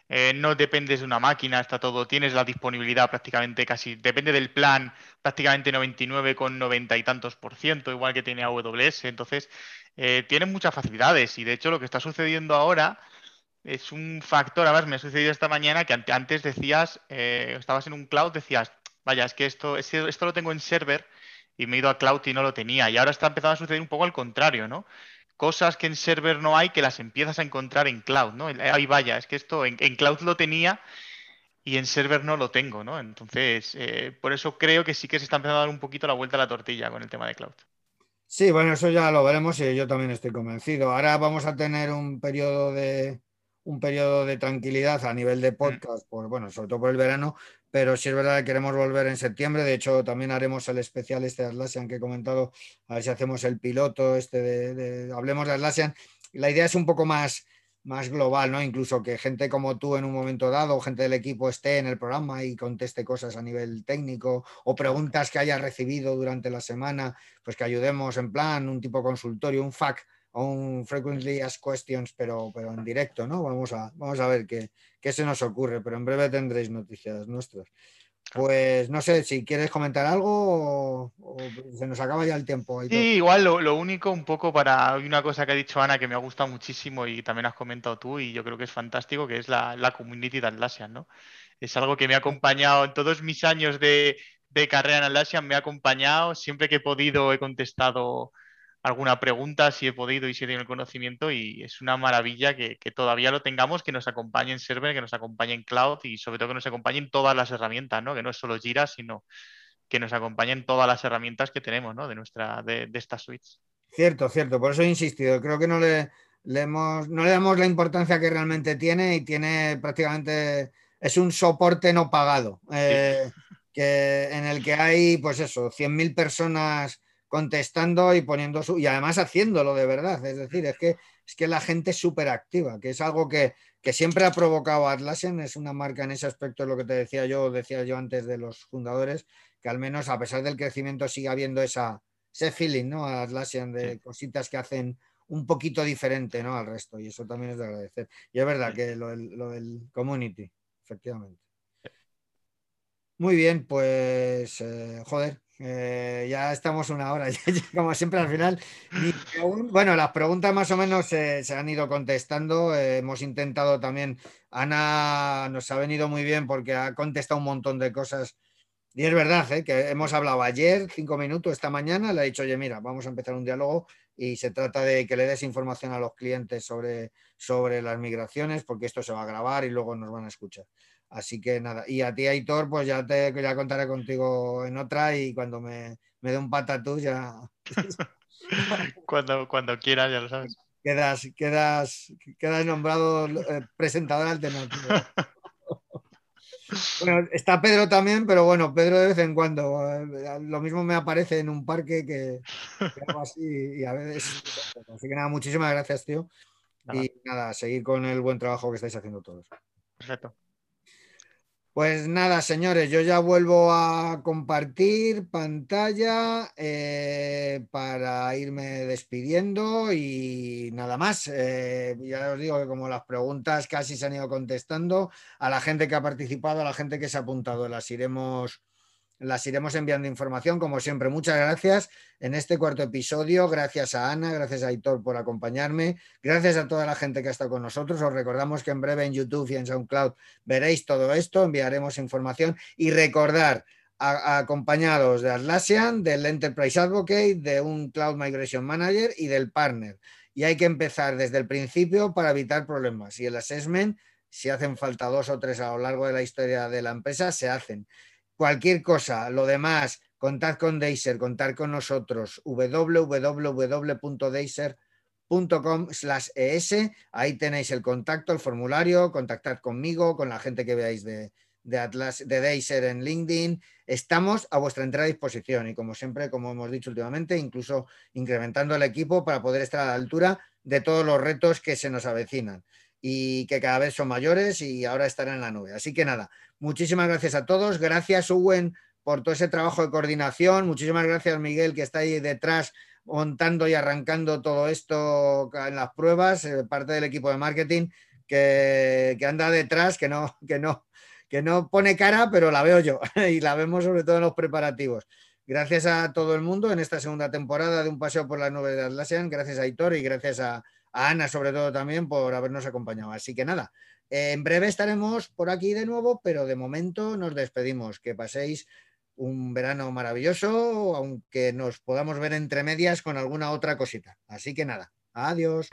Speaker 3: eh, no dependes de una máquina, está todo, tienes la disponibilidad prácticamente casi, depende del plan, prácticamente 99,90 y tantos por ciento, igual que tiene AWS, entonces eh, tiene muchas facilidades y de hecho lo que está sucediendo ahora es un factor, además me ha sucedido esta mañana que antes decías, eh, estabas en un cloud, decías, vaya, es que esto, esto lo tengo en server y me he ido a cloud y no lo tenía y ahora está empezando a suceder un poco al contrario, ¿no? Cosas que en server no hay que las empiezas a encontrar en cloud, ¿no? Ahí vaya, es que esto en, cloud lo tenía y en server no lo tengo, ¿no? Entonces, eh, por eso creo que sí que se está empezando a dar un poquito la vuelta a la tortilla con el tema de cloud.
Speaker 1: Sí, bueno, eso ya lo veremos y yo también estoy convencido. Ahora vamos a tener un periodo de un periodo de tranquilidad a nivel de mm. podcast, por, bueno, sobre todo por el verano, pero sí es verdad que queremos volver en septiembre. De hecho, también haremos el especial este de Atlassian que he comentado, a ver si hacemos el piloto este de, hablemos de Atlassian. La idea es un poco más, más global, ¿no? Incluso que gente como tú en un momento dado, gente del equipo esté en el programa y conteste cosas a nivel técnico o preguntas que haya recibido durante la semana, pues que ayudemos en plan un tipo consultorio, un FAQ un Frequently Asked Questions, pero, pero en directo, ¿no? Vamos a, vamos a ver qué, qué se nos ocurre, pero en breve tendréis noticias nuestras. Pues no sé si quieres comentar algo o, se nos acaba ya el tiempo.
Speaker 3: Sí, igual lo, único un poco para una cosa que ha dicho Ana que me ha gustado muchísimo y también has comentado tú y yo creo que es fantástico, que es la, la community de Atlassian, ¿no? Es algo que me ha acompañado en todos mis años de, de carrera en Atlassian, me ha acompañado, siempre que he podido he contestado alguna pregunta si he podido y si he tenido el conocimiento y es una maravilla que, todavía lo tengamos, que nos acompañe en server, que nos acompañe en cloud y sobre todo que nos acompañe en todas las herramientas, ¿no? Que no es solo Jira, sino que nos acompañe en todas las herramientas que tenemos, ¿no? De nuestra, de, de estas suites.
Speaker 1: Cierto, cierto, por eso he insistido. Creo que no le, hemos, no le damos la importancia que realmente tiene y tiene prácticamente, es un soporte no pagado, eh, que, en el que hay, pues eso, 100.000 personas contestando y poniendo su, y además haciéndolo de verdad. Es decir, es que, es que la gente es súper activa, que es algo que, siempre ha provocado Atlassian, es una marca en ese aspecto, es lo que te decía yo, decía yo antes de los fundadores, que al menos a pesar del crecimiento sigue habiendo esa, ese feeling, ¿no? Atlassian de cositas que hacen un poquito diferente, ¿no? Al resto, y eso también es de agradecer. Y es verdad que lo, lo del community, efectivamente. Muy bien, pues eh, joder, eh, ya estamos una hora, como siempre al final. bueno, las preguntas más o menos se han ido contestando. Eh, hemos intentado también, Ana nos ha venido muy bien porque ha contestado un montón de cosas. Y es verdad que hemos hablado ayer, cinco minutos, esta mañana, le ha dicho, oye, mira, vamos a empezar un diálogo y se trata de que le des información a los clientes sobre, sobre las migraciones, porque esto se va a grabar y luego nos van a escuchar. Así que nada, y a ti, Aitor, pues ya te ya contaré contigo en otra y cuando me, me dé un patatús ya.
Speaker 3: cuando, cuando quieras, ya lo sabes.
Speaker 1: Quedas, quedas, quedas nombrado eh, presentador alternativo. bueno, está Pedro también, pero bueno, Pedro de vez en cuando. Eh, lo mismo me aparece en un parque que, algo así y a veces. Así que nada, muchísimas gracias, tío. Y nada, seguir con el buen trabajo que estáis haciendo todos.
Speaker 3: Perfecto.
Speaker 1: Pues nada, señores, yo ya vuelvo a compartir pantalla eh, para irme despidiendo y nada más. Eh, ya os digo que como las preguntas casi se han ido contestando, a la gente que ha participado, a la gente que se ha apuntado, las iremos las iremos enviando información, como siempre. Muchas gracias en este cuarto episodio. Gracias a Ana, gracias a Aitor por acompañarme. Gracias a toda la gente que ha estado con nosotros. Os recordamos que en breve en YouTube y en SoundCloud veréis todo esto, enviaremos información y recordar. acompañados de Atlassian, del Enterprise Advocate, de un Cloud Migration Manager y del partner. Y hay que empezar desde el principio para evitar problemas. Y el assessment, si hacen falta dos o tres a lo largo de la historia de la empresa, se hacen cualquier cosa, lo demás, contad con Deiser, contad con nosotros, www.deiser.com es, ahí tenéis el contacto, el formulario, contactad conmigo, con la gente que veáis de, de Atlas, de Deiser en LinkedIn. Estamos a vuestra entera disposición y como siempre, como hemos dicho últimamente, incluso incrementando el equipo para poder estar a la altura de todos los retos que se nos avecinan y que cada vez son mayores y ahora estarán en la nube. Así que nada, muchísimas gracias a todos. Gracias, Owen, por todo ese trabajo de coordinación. Muchísimas gracias, Miguel, que está ahí detrás montando y arrancando todo esto en las pruebas, eh, parte del equipo de marketing que, anda detrás, que no, que, no, que no pone cara, pero la veo yo y la vemos sobre todo en los preparativos. Gracias a todo el mundo en esta segunda temporada de Un Paseo por la Nube de Atlassian. Gracias a Hitor y gracias a, Ana sobre todo también por habernos acompañado. Así que nada, en breve estaremos por aquí de nuevo, pero de momento nos despedimos. Que paséis un verano maravilloso, aunque nos podamos ver entre medias con alguna otra cosita. Así que nada, adiós.